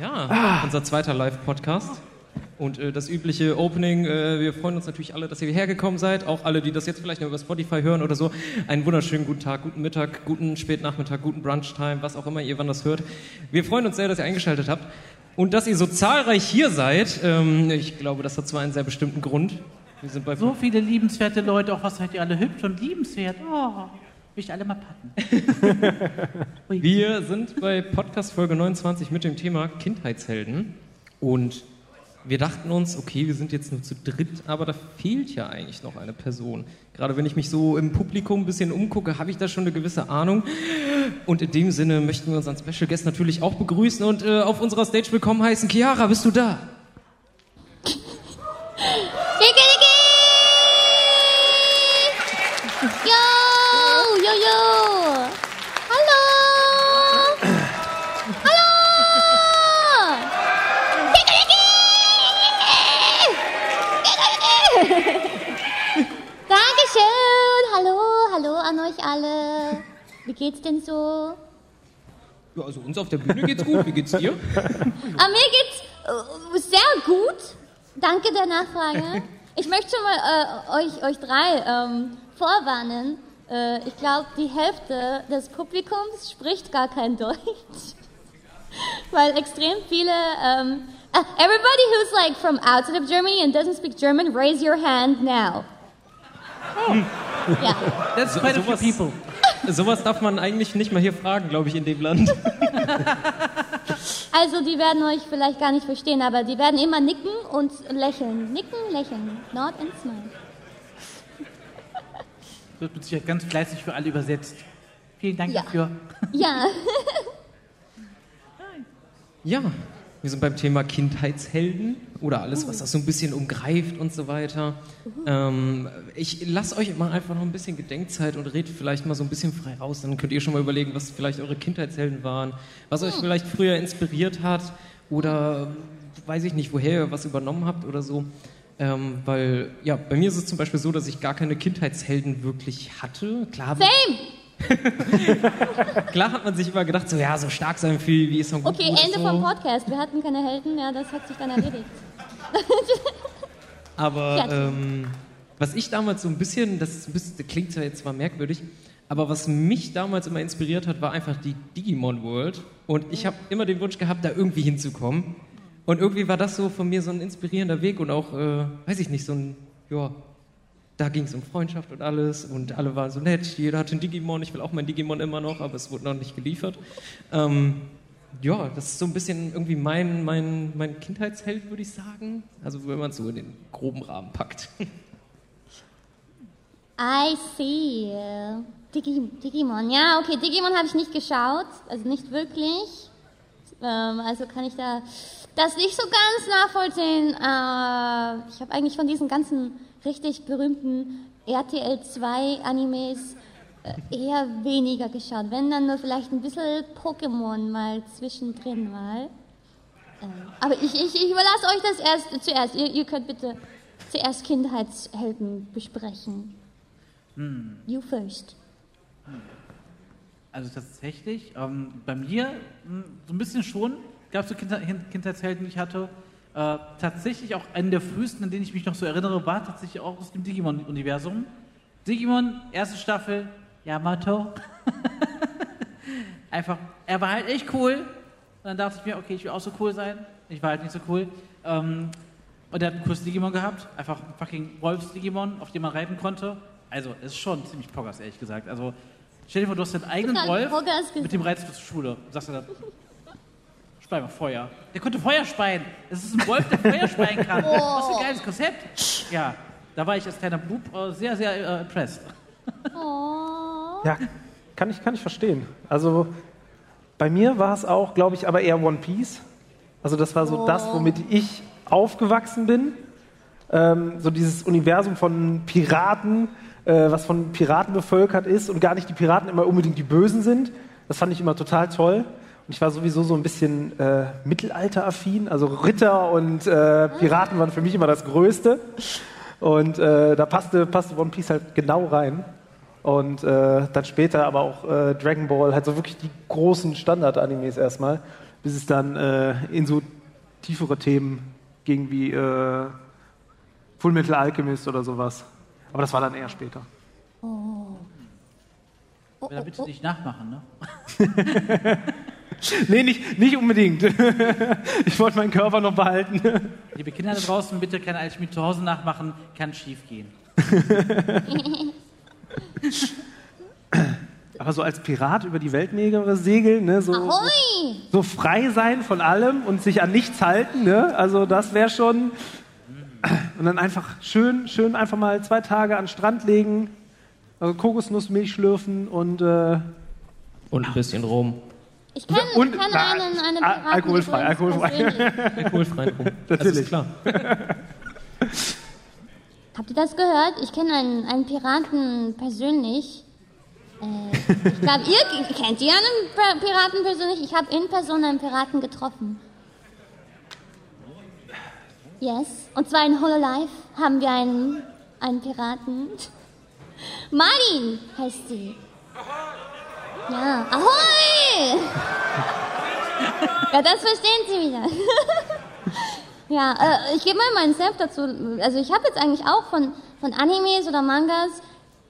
Ja, unser zweiter Live-Podcast. Und äh, das übliche Opening, äh, wir freuen uns natürlich alle, dass ihr hierher gekommen seid. Auch alle, die das jetzt vielleicht nur über Spotify hören oder so. Einen wunderschönen guten Tag, guten Mittag, guten Spätnachmittag, guten Brunchtime, was auch immer ihr wann das hört. Wir freuen uns sehr, dass ihr eingeschaltet habt. Und dass ihr so zahlreich hier seid, ähm, ich glaube, das hat zwar einen sehr bestimmten Grund. Wir sind bei So viele liebenswerte Leute, auch was seid ihr alle hübsch und liebenswert. Oh, will ich alle mal packen. Wir sind bei Podcast Folge 29 mit dem Thema Kindheitshelden. Und wir dachten uns, okay, wir sind jetzt nur zu dritt, aber da fehlt ja eigentlich noch eine Person. Gerade wenn ich mich so im Publikum ein bisschen umgucke, habe ich da schon eine gewisse Ahnung. Und in dem Sinne möchten wir unseren Special Guest natürlich auch begrüßen und äh, auf unserer Stage willkommen heißen. Chiara, bist du da? Dicke, dicke! Yo, yo, yo! Hallo! Hallo! Dicke, dicke! Dicke, dicke! Dankeschön! Hallo, hallo an euch alle. Wie geht's denn so? Ja, also uns auf der Bühne geht's gut. Wie geht's dir? Ah, mir geht's äh, sehr gut. Danke der Nachfrage. Ich möchte schon mal äh, euch, euch drei ähm, vorwarnen. Äh, ich glaube, die Hälfte des Publikums spricht gar kein Deutsch. Weil extrem viele. Um, uh, everybody who's like from outside of Germany and doesn't speak German, raise your hand now. Ja. That's So- quite a few sowas- people. Sowas darf man eigentlich nicht mal hier fragen, glaube ich, in dem Land. Also die werden euch vielleicht gar nicht verstehen, aber die werden immer nicken und lächeln. Nicken, lächeln. Nod and smile. Wird mit Sicherheit ganz fleißig für alle übersetzt. Vielen Dank Ja. dafür. Ja. Ja, wir sind beim Thema Kindheitshelden oder alles, was das so ein bisschen umgreift und so weiter. Ähm, ich lasse euch mal einfach noch ein bisschen Gedenkzeit und redet vielleicht mal so ein bisschen frei raus. Dann könnt ihr schon mal überlegen, was vielleicht eure Kindheitshelden waren, was euch vielleicht früher inspiriert hat oder weiß ich nicht, woher ihr was übernommen habt oder so. Ähm, weil, ja, bei mir ist es zum Beispiel so, dass ich gar keine Kindheitshelden wirklich hatte. Klar, Same. klar hat man sich immer gedacht, so ja, so stark sein wie, wie ist man gut Okay, gut, Ende so. vom Podcast. Wir hatten keine Helden, ja, das hat sich dann erledigt. Aber Ja. ähm, was ich damals so ein bisschen, das, ein bisschen, das klingt zwar jetzt zwar merkwürdig, aber was mich damals immer inspiriert hat, war einfach die Digimon World. Und ich habe immer den Wunsch gehabt, da irgendwie hinzukommen. Und irgendwie war das so von mir so ein inspirierender Weg und auch, äh, weiß ich nicht, so ein, ja, da ging es um Freundschaft und alles und alle waren so nett. Jeder hatte einen Digimon, ich will auch mein Digimon immer noch, aber es wurde noch nicht geliefert. Ähm, ja, das ist so ein bisschen irgendwie mein, mein, mein Kindheitsheld, würde ich sagen. Also wenn man es so in den groben Rahmen packt. I see. Digi Digimon. Ja, okay, Digimon habe ich nicht geschaut, also nicht wirklich. Ähm, also kann ich da das nicht so ganz nachvollziehen. Äh, ich habe eigentlich von diesen ganzen richtig berühmten RTL 2 Animes äh, eher weniger geschaut. Wenn dann nur vielleicht ein bisschen Pokémon mal zwischendrin mal. Ähm, aber ich, ich, ich überlasse euch das erst zuerst. Ihr, ihr könnt bitte zuerst Kindheitshelden besprechen. You first. Also tatsächlich, ähm, bei mir mh, so ein bisschen schon, gab es so Kinder Kindheitshelden, die ich hatte. Äh, tatsächlich auch einen der frühesten, an den ich mich noch so erinnere, war tatsächlich auch aus dem Digimon-Universum. Digimon, erste Staffel, Yamato. Einfach, er war halt echt cool. Und dann dachte ich mir, okay, ich will auch so cool sein. Ich war halt nicht so cool. Ähm, und er hat ein cooles Digimon gehabt. Einfach ein fucking Wolfs-Digimon, auf dem man reiten konnte. Also, es ist schon ziemlich poggers, ehrlich gesagt. Also, stell dir vor, du hast deinen eigenen Wolf, mit dem reitest du zur Schule. Sagst du dann, spei mal Feuer. Der konnte Feuer speien. Es ist ein Wolf, der Feuer speien kann. Was für ein geiles Konzept. Ja, da war ich als kleiner Bub äh, sehr, sehr äh, impressed. Oh. Ja, kann ich, kann ich verstehen. Also bei mir war es auch, glaube ich, aber eher One Piece. Also das war so das, womit ich aufgewachsen bin. Ähm, so dieses Universum von Piraten, äh, was von Piraten bevölkert ist und gar nicht die Piraten immer unbedingt die Bösen sind. Das fand ich immer total toll. Und ich war sowieso so ein bisschen äh, mittelalteraffin. Also Ritter und äh, Piraten waren für mich immer das Größte. Und äh, da passte, passte One Piece halt genau rein. Und äh, dann später aber auch äh, Dragon Ball, halt so wirklich die großen Standard-Animes erstmal, bis bis es dann äh, in so tiefere Themen ging wie äh, Full Metal Alchemist oder sowas. Aber das war dann eher später. Oh. Oh, oh, bitte oh. nicht nachmachen, ne? Nee, nicht, nicht unbedingt. ich wollte meinen Körper noch behalten. Liebe Kinder da draußen, bitte keine Alchemie zu Hause nachmachen, kann schief gehen. Aber so als Pirat über die Weltmeere segeln, ne, so, Ahoi! so frei sein von allem und sich an nichts halten, ne? Also das wäre schon. Und dann einfach schön, schön einfach mal zwei Tage an den Strand legen, also Kokosnussmilch schlürfen und äh, Und ein bisschen Rum. Ich kenne Und- kenn na, einen, einen Al- Piraten alkoholfrei, alkoholfrei. Rum. Das Natürlich. ist klar. Habt ihr das gehört? Ich kenne einen, einen Piraten persönlich. Äh, ich glaube, ihr kennt ihr einen Pir- Piraten persönlich? Ich habe in Person einen Piraten getroffen. Yes. Und zwar in Hololive haben wir einen, einen Piraten. Marlin heißt sie. Ja. Ahoi! Ja, das verstehen Sie wieder. Ja, äh, ich gebe mal meinen Senf dazu. Also ich habe jetzt eigentlich auch von, von Animes oder Mangas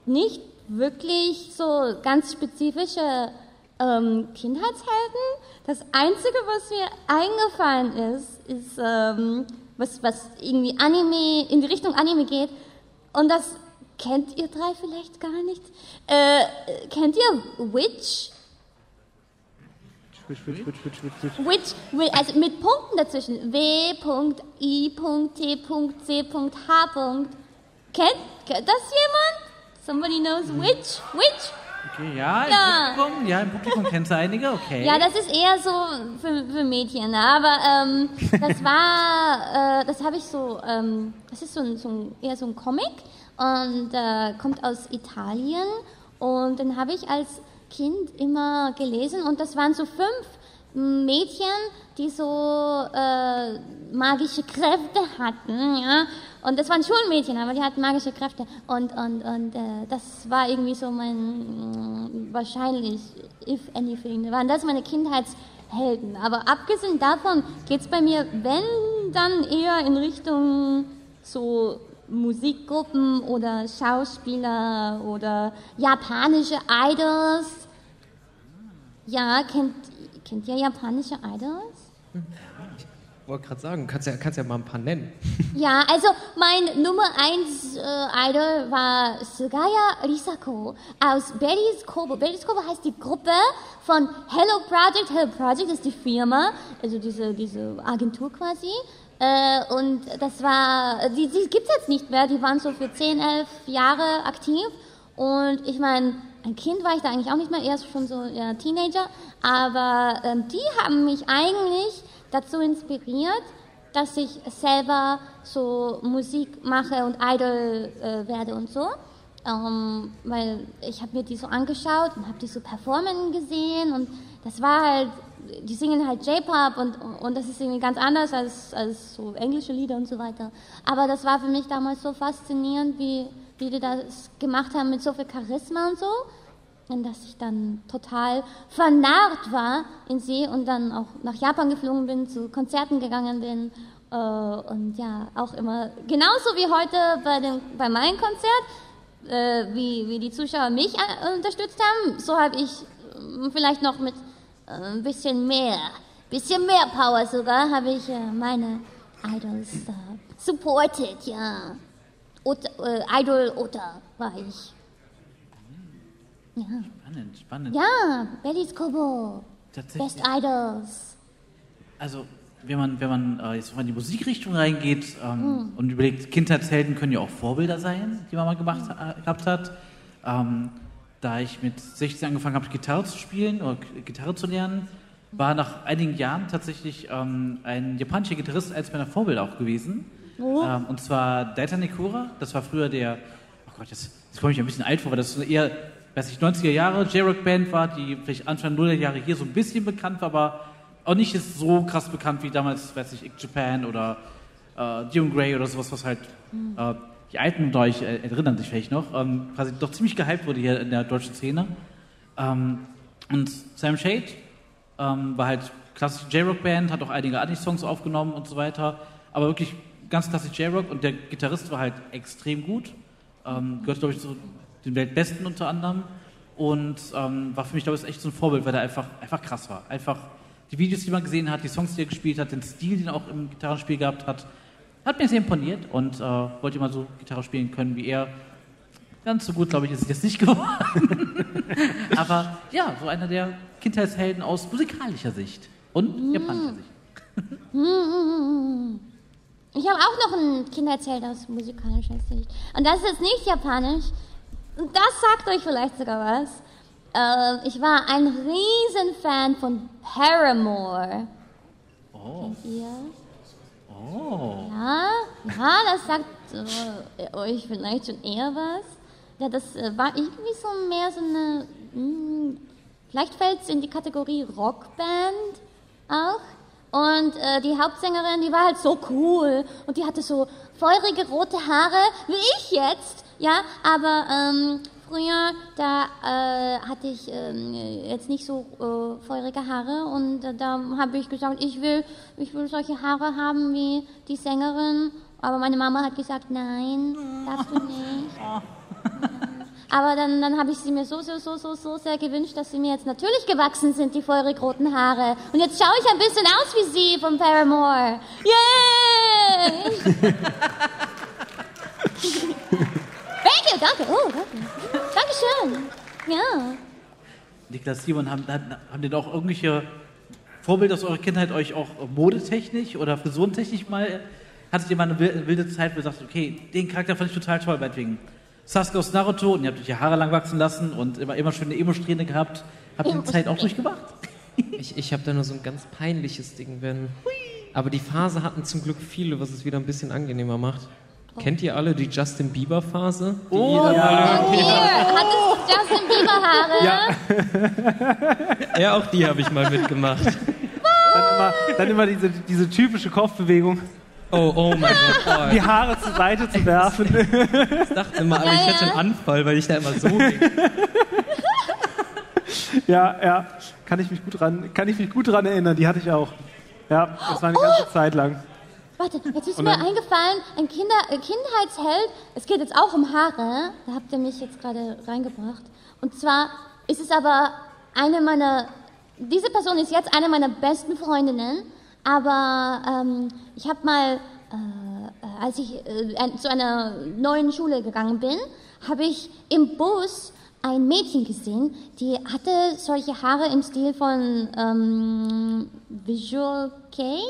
nicht wirklich so ganz spezifische ähm, Kindheitshelden. Das Einzige, was mir eingefallen ist, ist ähm, was, was irgendwie Anime, in die Richtung Anime geht. Und das kennt ihr drei vielleicht gar nicht. Äh, kennt ihr Witch? Witch, Witch, Witch, Witch, Witch, Witch. Which, also mit Punkten dazwischen. W. I. T. C. H. Kennt, kennt das jemand? Somebody knows which? Which? Okay, ja, im Ja. Publikum, ja, im Publikum kennst du einige, okay. Ja, das ist eher so für, für Mädchen, ne? aber ähm, das war, äh, das habe ich so, ähm, das ist so ein, so ein, eher so ein Comic und äh, kommt aus Italien und den habe ich als Kind immer gelesen und das waren so fünf Mädchen, die so äh, magische Kräfte hatten, ja. Und das waren Schulmädchen, aber die hatten magische Kräfte. Und, und, und äh, das war irgendwie so mein, mh, wahrscheinlich, if anything, waren das meine Kindheitshelden. Aber abgesehen davon geht's bei mir, wenn, dann eher in Richtung so Musikgruppen oder Schauspieler oder japanische Idols. Ja, kennt, kennt ihr japanische Idols? Ich wollte gerade sagen, kannst ja, kannst ja mal ein paar nennen. Ja, also mein Nummer 1 äh, Idol war Sugaya Risako aus Betty's Kobo. Betty's Kobo heißt die Gruppe von Hello Project. Hello Project ist die Firma, also diese, diese Agentur quasi. Äh, und das war, die, die gibt's jetzt nicht mehr, die waren so für 10, 11 Jahre aktiv. Und ich meine, ein Kind war ich da eigentlich auch nicht mehr, erst schon so ja, Teenager. Aber ähm, die haben mich eigentlich dazu inspiriert, dass ich selber so Musik mache und Idol äh, werde und so. Ähm, weil ich habe mir die so angeschaut und habe die so performen gesehen und das war halt, die singen halt J-Pop und, und das ist irgendwie ganz anders als, als so englische Lieder und so weiter. Aber das war für mich damals so faszinierend, wie, wie die das gemacht haben mit so viel Charisma und so. Und dass ich dann total vernarrt war in sie und dann auch nach Japan geflogen bin, zu Konzerten gegangen bin. Äh, und ja, auch immer, genauso wie heute bei, dem, bei meinem Konzert, äh, wie, wie die Zuschauer mich äh, unterstützt haben, so habe ich äh, vielleicht noch mit ein bisschen mehr, bisschen mehr Power sogar, habe ich äh, meine Idols äh, supported, ja. Ota, äh, Idol Ota war ich. Ja. Spannend, spannend. Ja, Betty's Kobo. Best Idols. Also, wenn man, wenn man äh, jetzt mal in die Musikrichtung reingeht ähm, Hm. und überlegt, Kindheitshelden können ja auch Vorbilder sein, die man mal gemacht, äh, gehabt hat. Ähm, da ich mit 16 angefangen habe, Gitarre zu spielen oder Gitarre zu lernen, war nach einigen Jahren tatsächlich ähm, ein japanischer Gitarrist als meiner Vorbilder auch gewesen. Oh. Ähm, und zwar Daita Nikura, das war früher der, oh Gott, das, das komme ich ein bisschen alt vor, weil das so eher, weiß ich, 90er Jahre J-Rock-Band war, die vielleicht Anfang 0er Jahre hier so ein bisschen bekannt war, aber auch nicht ist so krass bekannt wie damals, weiß ich, Ick Japan oder äh, Dion Grey oder sowas, was halt äh, die Alten unter euch äh, erinnern sich vielleicht noch, ähm, quasi doch ziemlich gehypt wurde hier in der deutschen Szene. Ähm, und Sam Shade ähm, war halt klassische J-Rock-Band, hat auch einige Anti-Songs aufgenommen und so weiter. Aber wirklich ganz klassisch J-Rock und der Gitarrist war halt extrem gut. Ähm, gehört, glaube ich, zu den Weltbesten unter anderem. Und ähm, war für mich, glaube ich, echt so ein Vorbild, weil er einfach, einfach krass war. Einfach die Videos, die man gesehen hat, die Songs, die er gespielt hat, den Stil, den er auch im Gitarrenspiel gehabt hat, hat mir sehr imponiert und äh, wollte mal so Gitarre spielen können wie er. Ganz so gut, glaube ich, ist es jetzt nicht geworden. Aber ja, so einer der Kindheitshelden aus musikalischer Sicht und japanischer Sicht. Ich habe auch noch einen Kindheitsheld aus musikalischer Sicht. Und das ist jetzt nicht japanisch. Und Das sagt euch vielleicht sogar was. Äh, ich war ein Riesenfan von Paramore. Oh. Kennt ihr? Ja, das sagt äh, euch vielleicht schon eher was. Ja, das äh, war irgendwie so mehr so eine. Mh, vielleicht fällt es in die Kategorie Rockband auch. Und äh, die Hauptsängerin, die war halt so cool und die hatte so feurige rote Haare, wie ich jetzt. Ja, aber ähm, früher, da äh, hatte ich ähm, jetzt nicht so äh, feurige Haare und äh, da habe ich gesagt, ich will, ich will solche Haare haben wie die Sängerin. Aber meine Mama hat gesagt, nein, darfst du nicht. Aber dann, dann habe ich sie mir so, so, so, so, so sehr gewünscht, dass sie mir jetzt natürlich gewachsen sind, die feurig roten Haare. Und jetzt schaue ich ein bisschen aus wie sie von Paramore. Yay! Thank you, danke. Oh, danke. Dankeschön. Ja. Niklas Simon, haben, haben denn auch irgendwelche Vorbilder aus eurer Kindheit euch auch modetechnisch oder frisurentechnisch mal, hattet ihr mal eine wil- wilde Zeit, wo ihr sagt, okay, den Charakter fand ich total toll, meinetwegen Sasuke aus Naruto und ihr habt euch die Haare lang wachsen lassen und immer, immer schöne Emo-Strähne gehabt. Habt ihr die Zeit auch durchgemacht? Ich, ich habe da nur so ein ganz peinliches Ding, wenn. Aber die Phase hatten zum Glück viele, was es wieder ein bisschen angenehmer macht. Kennt ihr alle die Justin Bieber Phase? Die Oh, jeder mal Und hier, hattest Justin Bieber Haare? irgendwie- ja, auch die habe ich mal mitgemacht. Dann immer, dann immer diese, diese typische Kopfbewegung, Oh, oh mein Gott. die Haare zur Seite zu werfen. Ich dachte immer, aber ich hätte einen Anfall, weil ich da immer so. ja, ja, kann ich mich gut dran, kann ich mich gut dran erinnern. Die hatte ich auch. Ja, das war eine ganze Zeit lang. Warte, jetzt ist mir eingefallen, ein Kinder, äh, Kindheitsheld, es geht jetzt auch um Haare, da habt ihr mich jetzt gerade reingebracht. Und zwar ist es aber eine meiner, diese Person ist jetzt eine meiner besten Freundinnen, aber ähm, ich habe mal, äh, als ich äh, zu einer neuen Schule gegangen bin, habe ich im Bus ein Mädchen gesehen, die hatte solche Haare im Stil von ähm, Visual Kei.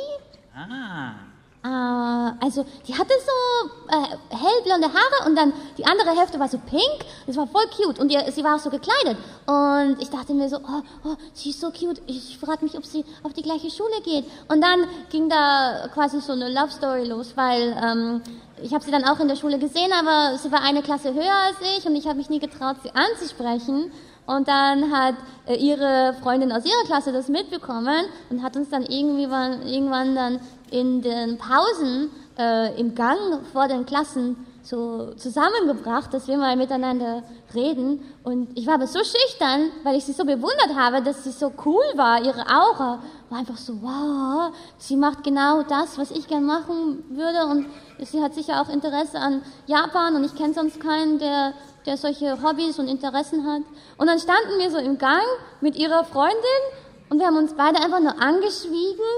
Ah. Äh, also die hatte so äh, hellblonde Haare und dann die andere Hälfte war so pink. Das war voll cute und ihr, sie war auch so gekleidet. Und ich dachte mir so, oh, oh sie ist so cute. Ich frage mich, ob sie auf die gleiche Schule geht. Und dann ging da quasi so eine Love Story los, weil ähm, ich habe sie dann auch in der Schule gesehen, aber sie war eine Klasse höher als ich und ich habe mich nie getraut, sie anzusprechen. Und dann hat äh, ihre Freundin aus ihrer Klasse das mitbekommen und hat uns dann irgendwie wann, irgendwann dann in den Pausen äh, im Gang vor den Klassen so zusammengebracht, dass wir mal miteinander reden. Und ich war aber so schüchtern, weil ich sie so bewundert habe, dass sie so cool war. Ihre Aura war einfach so, wow, sie macht genau das, was ich gern machen würde. Und sie hat sicher auch Interesse an Japan und ich kenne sonst keinen, der der solche Hobbys und Interessen hat. Und dann standen wir so im Gang mit ihrer Freundin und wir haben uns beide einfach nur angeschwiegen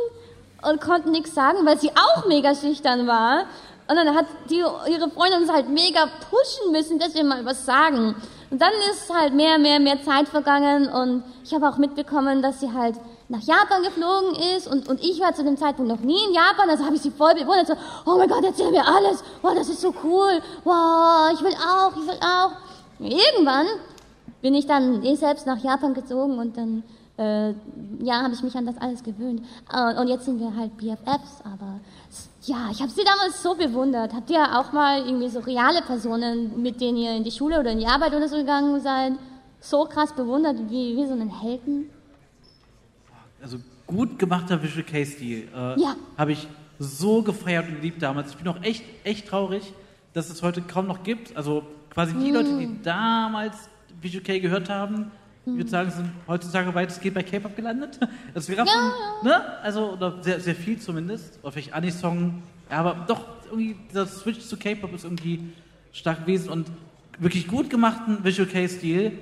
und konnten nichts sagen, weil sie auch mega schüchtern war. Und dann hat die, ihre Freundin uns halt mega pushen müssen, dass wir mal was sagen. Und dann ist halt mehr, mehr, mehr Zeit vergangen und ich habe auch mitbekommen, dass sie halt nach Japan geflogen ist und, und ich war zu dem Zeitpunkt noch nie in Japan, also habe ich sie voll bewundert, so, oh mein Gott, erzähl mir alles, wow, das ist so cool, wow, ich will auch, ich will auch. Irgendwann bin ich dann eh selbst nach Japan gezogen und dann, äh, ja, habe ich mich an das alles gewöhnt. Äh, und jetzt sind wir halt BFFs, aber ja, ich habe sie damals so bewundert. Habt ihr auch mal irgendwie so reale Personen, mit denen ihr in die Schule oder in die Arbeit oder so gegangen seid, so krass bewundert wie, wie so einen Helden? Also gut gemachter Visual K-Stil. Äh, Ja. Habe ich so gefeiert und geliebt damals. Ich bin auch echt, echt traurig, dass es heute kaum noch gibt. Also quasi die Leute, die damals Visual K gehört haben, ich würde sagen, sind heutzutage weitestgehend bei K-Pop gelandet. Das wäre ja, ne? Also, oder sehr, sehr viel zumindest. Oder vielleicht Anisong. Ja, aber doch, irgendwie, dieser Switch zu K-Pop ist irgendwie stark gewesen und wirklich gut gemachten Visual K-Stil.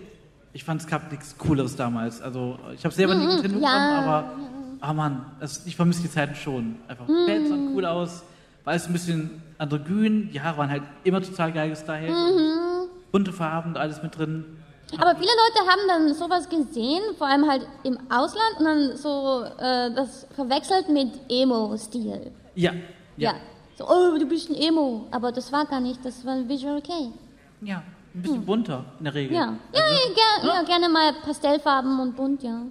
Ich fand, es gab nichts Cooleres damals. Also, ich habe selber nie Mhm, Nintendo ja. bekommen, aber, ah Mann, das, ich vermisse die Zeiten schon. Einfach, Mhm. Bands sahen cool aus, war alles ein bisschen androgyn, die Haare waren halt immer total geil gestylt. Mhm. Bunte Farben, alles mit drin. Aber viele Leute haben dann sowas gesehen, vor allem halt im Ausland und dann so äh, das verwechselt mit Emo-Stil. Ja. Ja. So, oh, du bist ein Emo. Aber das war gar nicht, das war ein Visual K. Ja, ein bisschen bunter in der Regel. Ja. Ja, ja, ger ja, gerne mal Pastellfarben und bunt, ja.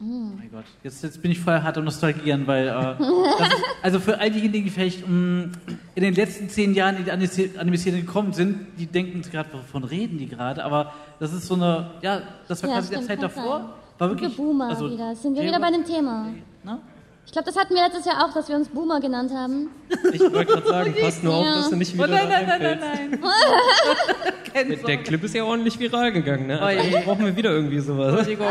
Oh mein Gott, jetzt, jetzt bin ich voll hart am Nostalgieren, weil, äh, das ist, also für all diejenigen, die vielleicht mh, in den letzten zehn Jahren in die Anime- Anime-Szene gekommen sind, die denken gerade, wovon reden die gerade, aber das ist so eine, ja, das war Ja, quasi der Zeit davor, sein. war Wir wirklich, Boomer also, wieder. Sind wir J-Rock- wieder bei dem Thema. Ne? Ich glaube, das hatten wir letztes Jahr auch, dass wir uns Boomer genannt haben. Ich wollte gerade sagen, pass nur auf, Ja. dass du nicht Oh wieder nein, da nein, nein, nein, nein. Keine Der. Clip ist ja ordentlich viral gegangen, ne? Oh. Also brauchen wir wieder irgendwie sowas. Entschuldigung.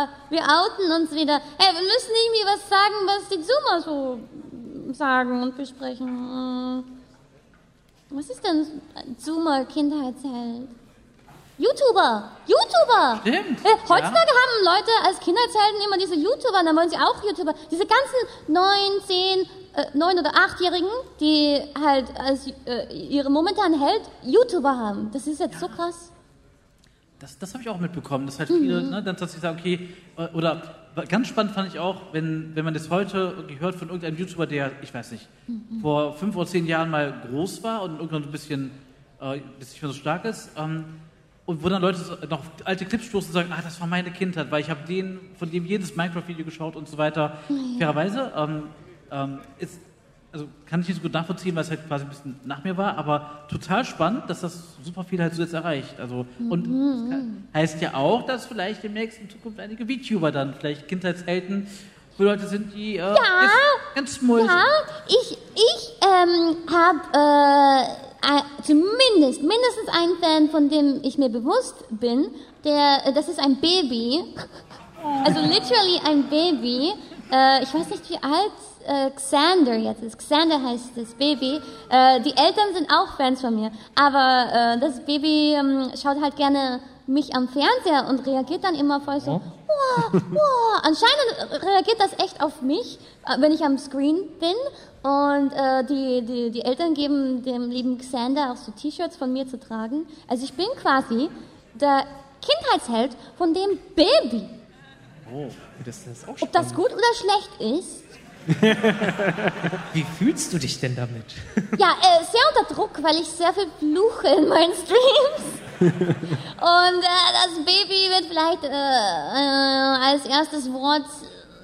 Ah, wir outen uns wieder. Hey, wir müssen irgendwie was sagen, was die Zoomer so sagen und besprechen. Hm. Was ist denn ein Zoomer-Kindheitsheld? YouTuber! YouTuber! Stimmt, Äh, heutzutage haben Leute als Kindheitshelden immer diese YouTuber, dann wollen sie auch YouTuber. Diese ganzen neun, zehn, äh, neun oder achtjährigen, die halt als äh, ihre momentanen Held YouTuber haben. Das ist jetzt so krass. Das, das habe ich auch mitbekommen, dass halt viele, ne, dann tatsächlich sagen, okay, äh, oder ganz spannend fand ich auch, wenn, wenn man das heute irgendwie hört von irgendeinem YouTuber, der, ich weiß nicht, vor fünf oder zehn Jahren mal groß war und irgendwann ein bisschen, äh, bisschen so stark ist, ähm, und wo dann Leute noch alte Clips stoßen und sagen, ah, das war meine Kindheit, weil ich habe den, von dem jedes Minecraft-Video geschaut und so weiter. Fairerweise, ähm, ähm, ist, also kann ich nicht so gut nachvollziehen, weil es halt quasi ein bisschen nach mir war, aber total spannend, dass das super viel halt so jetzt erreicht. Also, und das kann- heißt ja auch, dass vielleicht demnächst in Zukunft einige VTuber dann vielleicht Kindheitshelden für Leute sind, die äh, jetzt ganz small Ja, ich, ich ähm, habe äh, zumindest mindestens einen Fan, von dem ich mir bewusst bin. Der, äh, das ist ein Baby. Also literally ein Baby. Äh, ich weiß nicht, wie alt äh, Xander jetzt ist. Xander heißt das Baby. Äh, die Eltern sind auch Fans von mir. Aber äh, das Baby ähm, schaut halt gerne mich am Fernseher und reagiert dann immer voll so, wow, wow. Anscheinend reagiert das echt auf mich, äh, wenn ich am Screen bin. Und äh, die, die, die Eltern geben dem lieben Xander auch so T-Shirts von mir zu tragen. Also ich bin quasi der Kindheitsheld von dem Baby. Oh, das ist auch Ob das gut oder schlecht ist? Wie fühlst du dich denn damit? Ja, äh, sehr unter Druck, weil ich sehr viel fluche in meinen Streams. Und äh, das Baby wird vielleicht äh, äh, als erstes Wort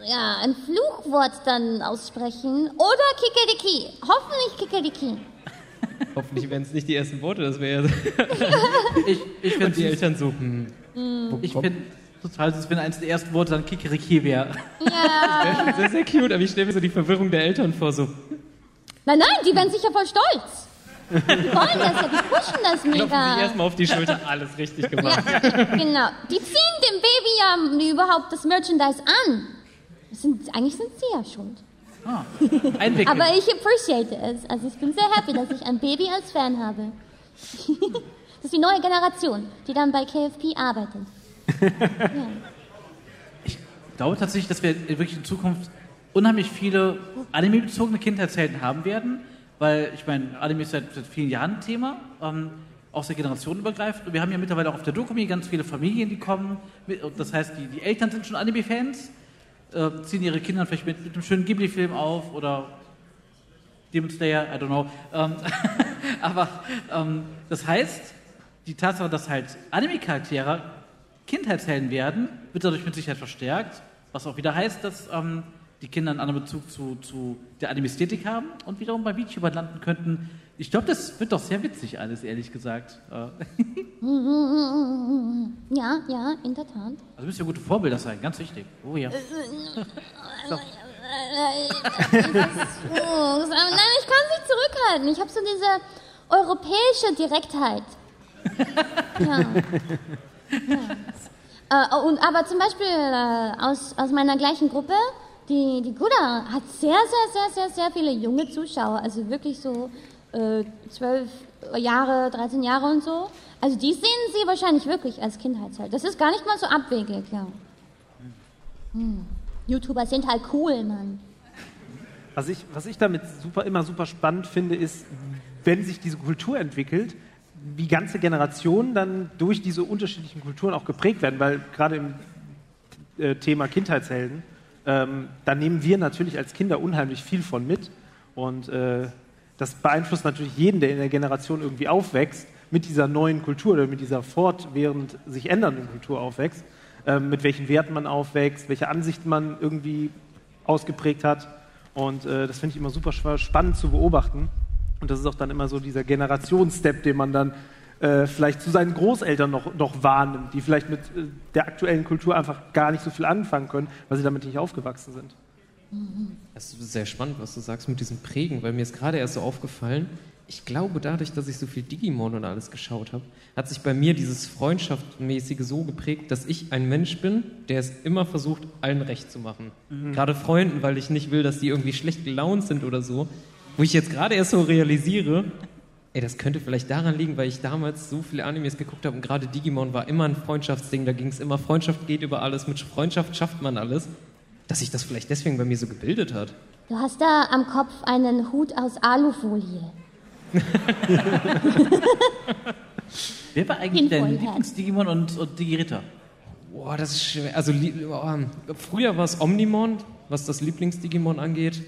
ja, ein Fluchwort dann aussprechen. Oder Kikeriki. Hoffentlich Kikeriki. Hoffentlich wären es nicht die ersten Worte, das wäre Ich, ich Und finde die Eltern so, hm. ich find total süß, wenn eins der ersten Worte dann Kikeriki wäre. Ja. Sehr, sehr cute, aber ich stelle mir so die Verwirrung der Eltern vor, so Nein, nein, die werden sicher voll stolz. Die wollen das ja, die pushen das klopfen sich mega. erstmal auf die Schulter, alles richtig gemacht. Ja, genau. Die ziehen dem Baby ja überhaupt das Merchandise an. Das sind, eigentlich sind sie ja schuld. Ah, einwickeln. Aber ich appreciate es. Also ich bin sehr happy, dass ich ein Baby als Fan habe. Das ist die neue Generation, die dann bei KFP arbeitet. Ich glaube tatsächlich, dass wir wirklich in Zukunft unheimlich viele anime-bezogene Kindheitshelden haben werden, weil ich meine, Anime ist seit, seit vielen Jahren ein Thema, ähm, auch sehr generationenübergreifend. Und wir haben ja mittlerweile auch auf der Dokumi ganz viele Familien, die kommen. Mit, das heißt, die, die Eltern sind schon Anime-Fans, äh, ziehen ihre Kinder vielleicht mit, mit einem schönen Ghibli-Film auf oder Demon Slayer, I don't know. Ähm, aber ähm, das heißt, die Tatsache, dass halt Anime-Charaktere Kindheitshelden werden, wird dadurch mit Sicherheit verstärkt, was auch wieder heißt, dass ähm, die Kinder einen anderen Bezug zu, zu der Anime-Ästhetik haben und wiederum bei VTubern landen könnten. Ich glaube, das wird doch sehr witzig alles, ehrlich gesagt. Äh, Ja, ja, in der Tat. Also müssen ja gute Vorbilder sein, ganz wichtig. Oh ja. Oh, nein, ich kann nicht zurückhalten. Ich habe so diese europäische Direktheit. ja. Ja. Äh, und, aber zum Beispiel äh, aus, aus meiner gleichen Gruppe, die, die Guda hat sehr, sehr, sehr, sehr, sehr viele junge Zuschauer, also wirklich so äh, zwölf Jahre, 13 Jahre und so. Also die sehen sie wahrscheinlich wirklich als Kindheitsheld. Das ist gar nicht mal so abwegig, ja. Hm. YouTuber sind halt cool, Mann. Was ich, was ich damit super, immer super spannend finde, ist, wenn sich diese Kultur entwickelt, wie ganze Generationen dann durch diese unterschiedlichen Kulturen auch geprägt werden, weil gerade im äh, Thema Kindheitshelden, ähm, da nehmen wir natürlich als Kinder unheimlich viel von mit und äh, das beeinflusst natürlich jeden, der in der Generation irgendwie aufwächst, mit dieser neuen Kultur oder mit dieser fortwährend sich ändernden Kultur aufwächst, äh, mit welchen Werten man aufwächst, welche Ansichten man irgendwie ausgeprägt hat. Und äh, das finde ich immer super spannend zu beobachten. Und das ist auch dann immer so dieser Generationsstep, den man dann äh, vielleicht zu seinen Großeltern noch, noch wahrnimmt, die vielleicht mit äh, der aktuellen Kultur einfach gar nicht so viel anfangen können, weil sie damit nicht aufgewachsen sind. Das ist sehr spannend, was du sagst mit diesem Prägen, weil mir ist gerade erst so aufgefallen, ich glaube, dadurch, dass ich so viel Digimon und alles geschaut habe, hat sich bei mir dieses Freundschaftsmäßige so geprägt, dass ich ein Mensch bin, der es immer versucht, allen recht zu machen. Mhm. Gerade Freunden, weil ich nicht will, dass die irgendwie schlecht gelaunt sind oder so. Wo ich jetzt gerade erst so realisiere, ey, das könnte vielleicht daran liegen, weil ich damals so viele Animes geguckt habe und gerade Digimon war immer ein Freundschaftsding, da ging es immer, Freundschaft geht über alles, mit Freundschaft schafft man alles, dass sich das vielleicht deswegen bei mir so gebildet hat. Du hast da am Kopf einen Hut aus Alufolie. Wer war eigentlich dein Lieblings-Digimon und, und Digiritter? Boah, das ist schwer. Also oh, früher war es Omnimon, was das Lieblings-Digimon angeht.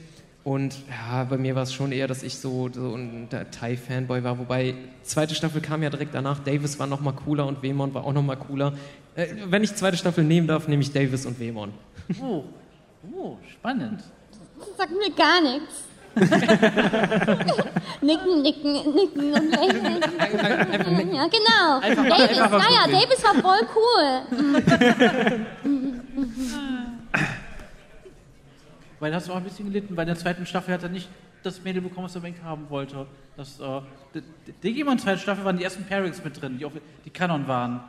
Und ja, bei mir war es schon eher, dass ich so, so ein Thai-Fanboy war. Wobei, zweite Staffel kam ja direkt danach. Davis war noch mal cooler und Wemon war auch noch mal cooler. Äh, wenn ich zweite Staffel nehmen darf, nehme ich Davis und Wemon. Oh, oh spannend. Das sagt mir gar nichts. nicken, nicken, nicken und lächeln. Ja, genau. Einfach, Davis, einfach ja, ja, Davis war voll cool. Weil hast du auch ein bisschen gelitten. Bei der zweiten Staffel hat er nicht das Mädel bekommen, was er unbedingt haben wollte. Das, äh, Digimon zweite Staffel waren die ersten Pairings mit drin, die, auch, die Kanon waren.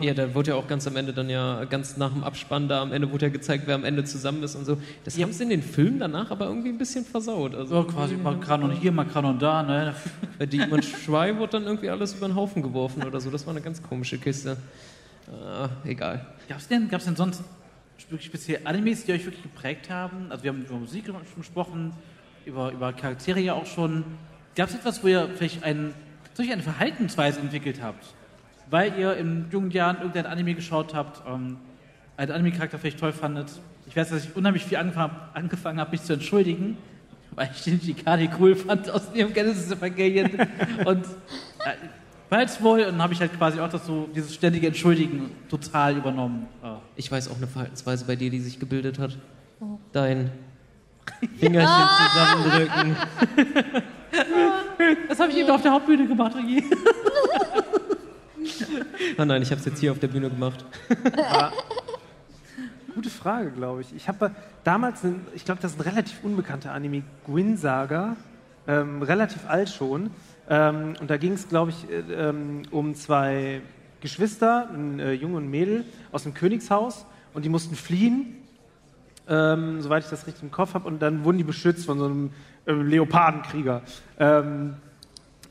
Ja, da wurde ja auch ganz am Ende dann ja, ganz nach dem Abspann da, am Ende wurde ja gezeigt, wer am Ende zusammen ist und so. Das ja. haben sie in den Filmen danach aber irgendwie ein bisschen versaut. Also ja, quasi mal Kanon hier, mal Kanon da, ne? Bei Demon Schwei wurde dann irgendwie alles über den Haufen geworfen oder so. Das war eine ganz komische Kiste. Äh, egal. Gab's denn, gab's denn sonst wirklich speziell Animes, die euch wirklich geprägt haben? Also wir haben über Musik schon gesprochen, über, über Charaktere ja auch schon. Gab es etwas, wo ihr vielleicht ein, solch eine Verhaltensweise entwickelt habt? weil ihr in jungen Jahren irgendein Anime geschaut habt, ähm, einen Anime-Charakter vielleicht toll fandet. Ich weiß, dass ich unheimlich viel angefangen, angefangen habe, mich zu entschuldigen, weil ich den Shikari cool fand aus dem Genesis Evangelion. und äh, weil es wohl, und dann habe ich halt quasi auch das so, dieses ständige Entschuldigen total übernommen. Oh. Ich weiß auch eine Verhaltensweise bei dir, die sich gebildet hat. Oh. Dein Fingerchen ah! zusammendrücken. das habe ich eben auf der Hauptbühne gemacht, Regie. oh nein, ich habe es jetzt hier auf der Bühne gemacht. gute Frage, glaube ich. Ich habe damals, einen, ich glaube, das ist ein relativ unbekannter Anime, Gwyn Saga, ähm, relativ alt schon. Ähm, und da ging es, glaube ich, äh, ähm, um zwei Geschwister, ein äh, Junge und ein Mädel aus dem Königshaus und die mussten fliehen, ähm, soweit ich das richtig im Kopf habe, und dann wurden die beschützt von so einem äh, Leopardenkrieger. Ähm,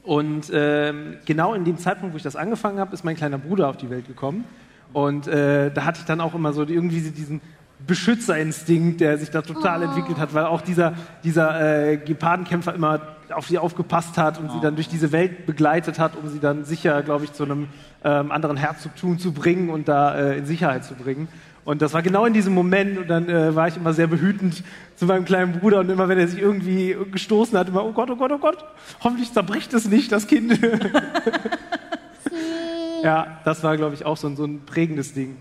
und ähm, genau in dem Zeitpunkt, wo ich das angefangen habe, ist mein kleiner Bruder auf die Welt gekommen. Und äh, da hatte ich dann auch immer so irgendwie diesen Beschützerinstinkt, der sich da total oh. entwickelt hat, weil auch dieser, dieser äh, Gepardenkämpfer immer auf sie aufgepasst hat und oh. sie dann durch diese Welt begleitet hat, um sie dann sicher, glaube ich, zu einem ähm, anderen Herzogtum zu bringen und da äh, in Sicherheit zu bringen. Und das war genau in diesem Moment und dann äh, war ich immer sehr behütend zu meinem kleinen Bruder und immer wenn er sich irgendwie gestoßen hat, immer, oh Gott, oh Gott, oh Gott, hoffentlich zerbricht es nicht, das Kind. ja, das war, glaube ich, auch so ein, so ein prägendes Ding.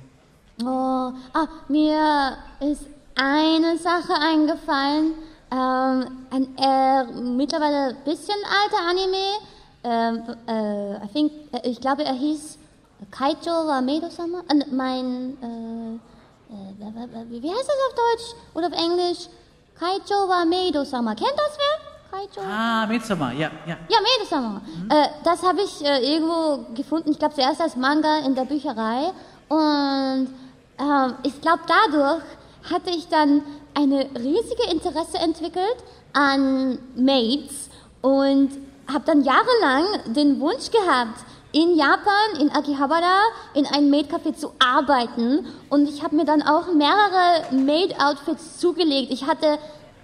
Oh, ah, mir ist eine Sache eingefallen. Ähm, ein äh, mittlerweile ein bisschen alter Anime. Ähm, äh, I think, äh, ich glaube, er hieß Kaicho wa Medo-sama. Äh, mein äh, äh, wie heißt das auf Deutsch oder auf Englisch? Kaicho wa Meido-sama. Kennt das wer? Kaijo? Ah, Midsummer, ja, ja. Ja, Mädelsommer. Äh, das habe ich irgendwo gefunden. Ich glaube zuerst als Manga in der Bücherei. Und ähm, ich glaube dadurch hatte ich dann eine riesige Interesse entwickelt an Maids und habe dann jahrelang den Wunsch gehabt, in Japan, in Akihabara, in einem Maid-Café zu arbeiten. Und ich habe mir dann auch mehrere Maid-Outfits zugelegt. Ich hatte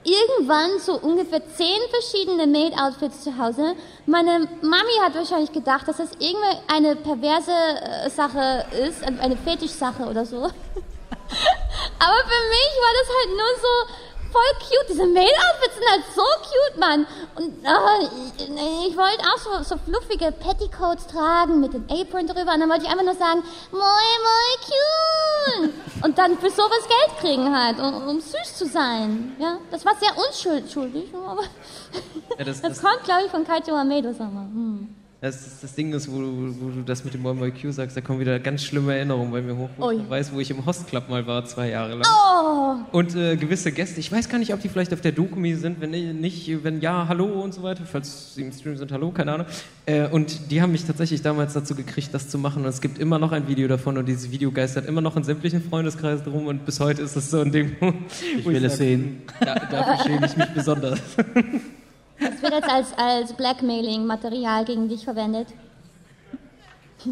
irgendwann so ungefähr zehn verschiedene Maid-Outfits zu Hause. Meine Mami hat wahrscheinlich gedacht, dass das irgendwie eine perverse äh, Sache ist, eine Fetischsache oder so. Aber für mich war das halt nur so voll cute. Diese Maid-Outfits sind halt so cute, Mann. Und oh, ich, ich wollte auch so, so fluffige Petticoats tragen mit dem Apron drüber. Und dann wollte ich einfach nur sagen, moi, moi, cute. Und dann für sowas Geld kriegen halt, um, um süß zu sein. Ja, das war sehr unschuldig, aber Ja, das, das das, kommt, glaube ich, von Kaito Amedo, sag mal. Hm. Das, das Ding ist, wo du, wo du das mit dem Moi Moi Q sagst, da kommen wieder ganz schlimme Erinnerungen bei mir hoch. Wo ich weiß, wo ich im Host Club mal war, zwei Jahre lang. Oh, Und äh, gewisse Gäste, ich weiß gar nicht, ob die vielleicht auf der Dokumi sind, wenn nicht, wenn ja, hallo und so weiter, falls sie im Stream sind, hallo, keine Ahnung. Äh, und die haben mich tatsächlich damals dazu gekriegt, das zu machen. Und es gibt immer noch ein Video davon und dieses Video geistert immer noch in sämtlichen Freundeskreisen rum und bis heute ist es so ein Ding, wo Ich will es sag, sehen. Da, dafür schäme ich mich besonders. das wird jetzt als, als Blackmailing-Material gegen dich verwendet.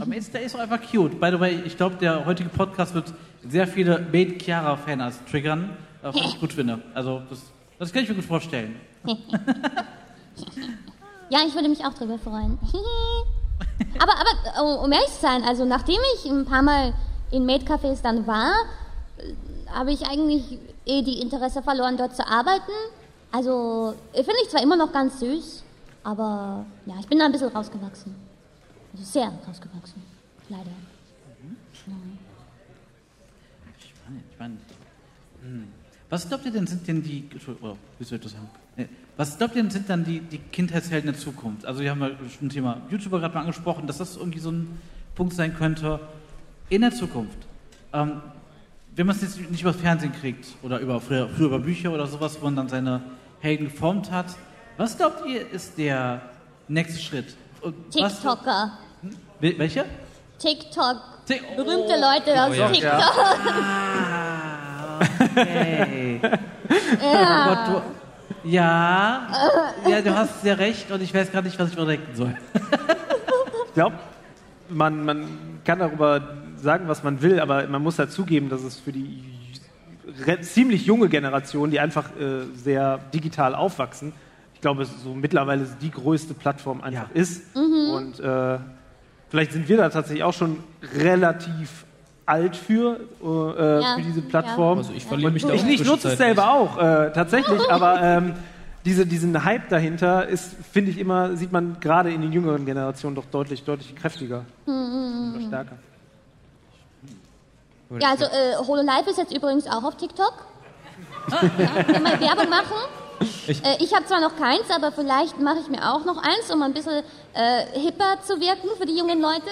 Aber ist, der ist auch einfach cute. By the way, ich glaube, der heutige Podcast wird sehr viele Maid Chiara Fans triggern, äh, was ich gut finde. Also, das, das kann ich mir gut vorstellen. Ja, ich würde mich auch drüber freuen. aber, aber um ehrlich zu sein, also nachdem ich ein paar Mal in Maid-Cafés dann war, äh, habe ich eigentlich eh die Interesse verloren, dort zu arbeiten. Also finde ich zwar immer noch ganz süß, aber ja, ich bin da ein bisschen rausgewachsen. Also sehr rausgewachsen, leider. Spannend, spannend. Hm. Was glaubt ihr denn, sind denn die, oh, ich das sagen? Nee. Was glaubt ihr denn, sind dann die, die Kindheitshelden der Zukunft? Also, wir haben ja schon ein Thema YouTuber gerade mal angesprochen, dass das irgendwie so ein Punkt sein könnte. In der Zukunft, ähm, wenn man es jetzt nicht über Fernsehen kriegt oder über, früher, früher über Bücher oder sowas, wo man dann seine Helden geformt hat, was glaubt ihr, ist der nächste Schritt? Und was- TikToker. Wel- Welcher? TikTok. Tik- Berühmte Leute aus ja. TikTok. Ah, okay. Ja. Oh Gott, du, ja, ja, du hast sehr recht und ich weiß gar nicht, was ich überdenken soll. Ich glaube, man, man kann darüber sagen, was man will, aber man muss dazugeben, dass es für die ziemlich junge Generation, die einfach äh, sehr digital aufwachsen, ich glaube, so mittlerweile die größte Plattform einfach Ja. ist. Und äh, vielleicht sind wir da tatsächlich auch schon relativ alt für, äh, Ja, für diese Plattform. Also ich verliere mich da Ich, ich nutze es selber auch, äh, tatsächlich, aber ähm, diese, diesen Hype dahinter ist, finde ich immer, sieht man gerade in den jüngeren Generationen doch deutlich, deutlich kräftiger oder stärker. Ja, also äh, Hololive ist jetzt übrigens auch auf TikTok. ja, mal Werbung machen. Ich- äh, ich habe zwar noch keins, aber vielleicht mache ich mir auch noch eins, um ein bisschen äh, hipper zu wirken für die jungen Leute.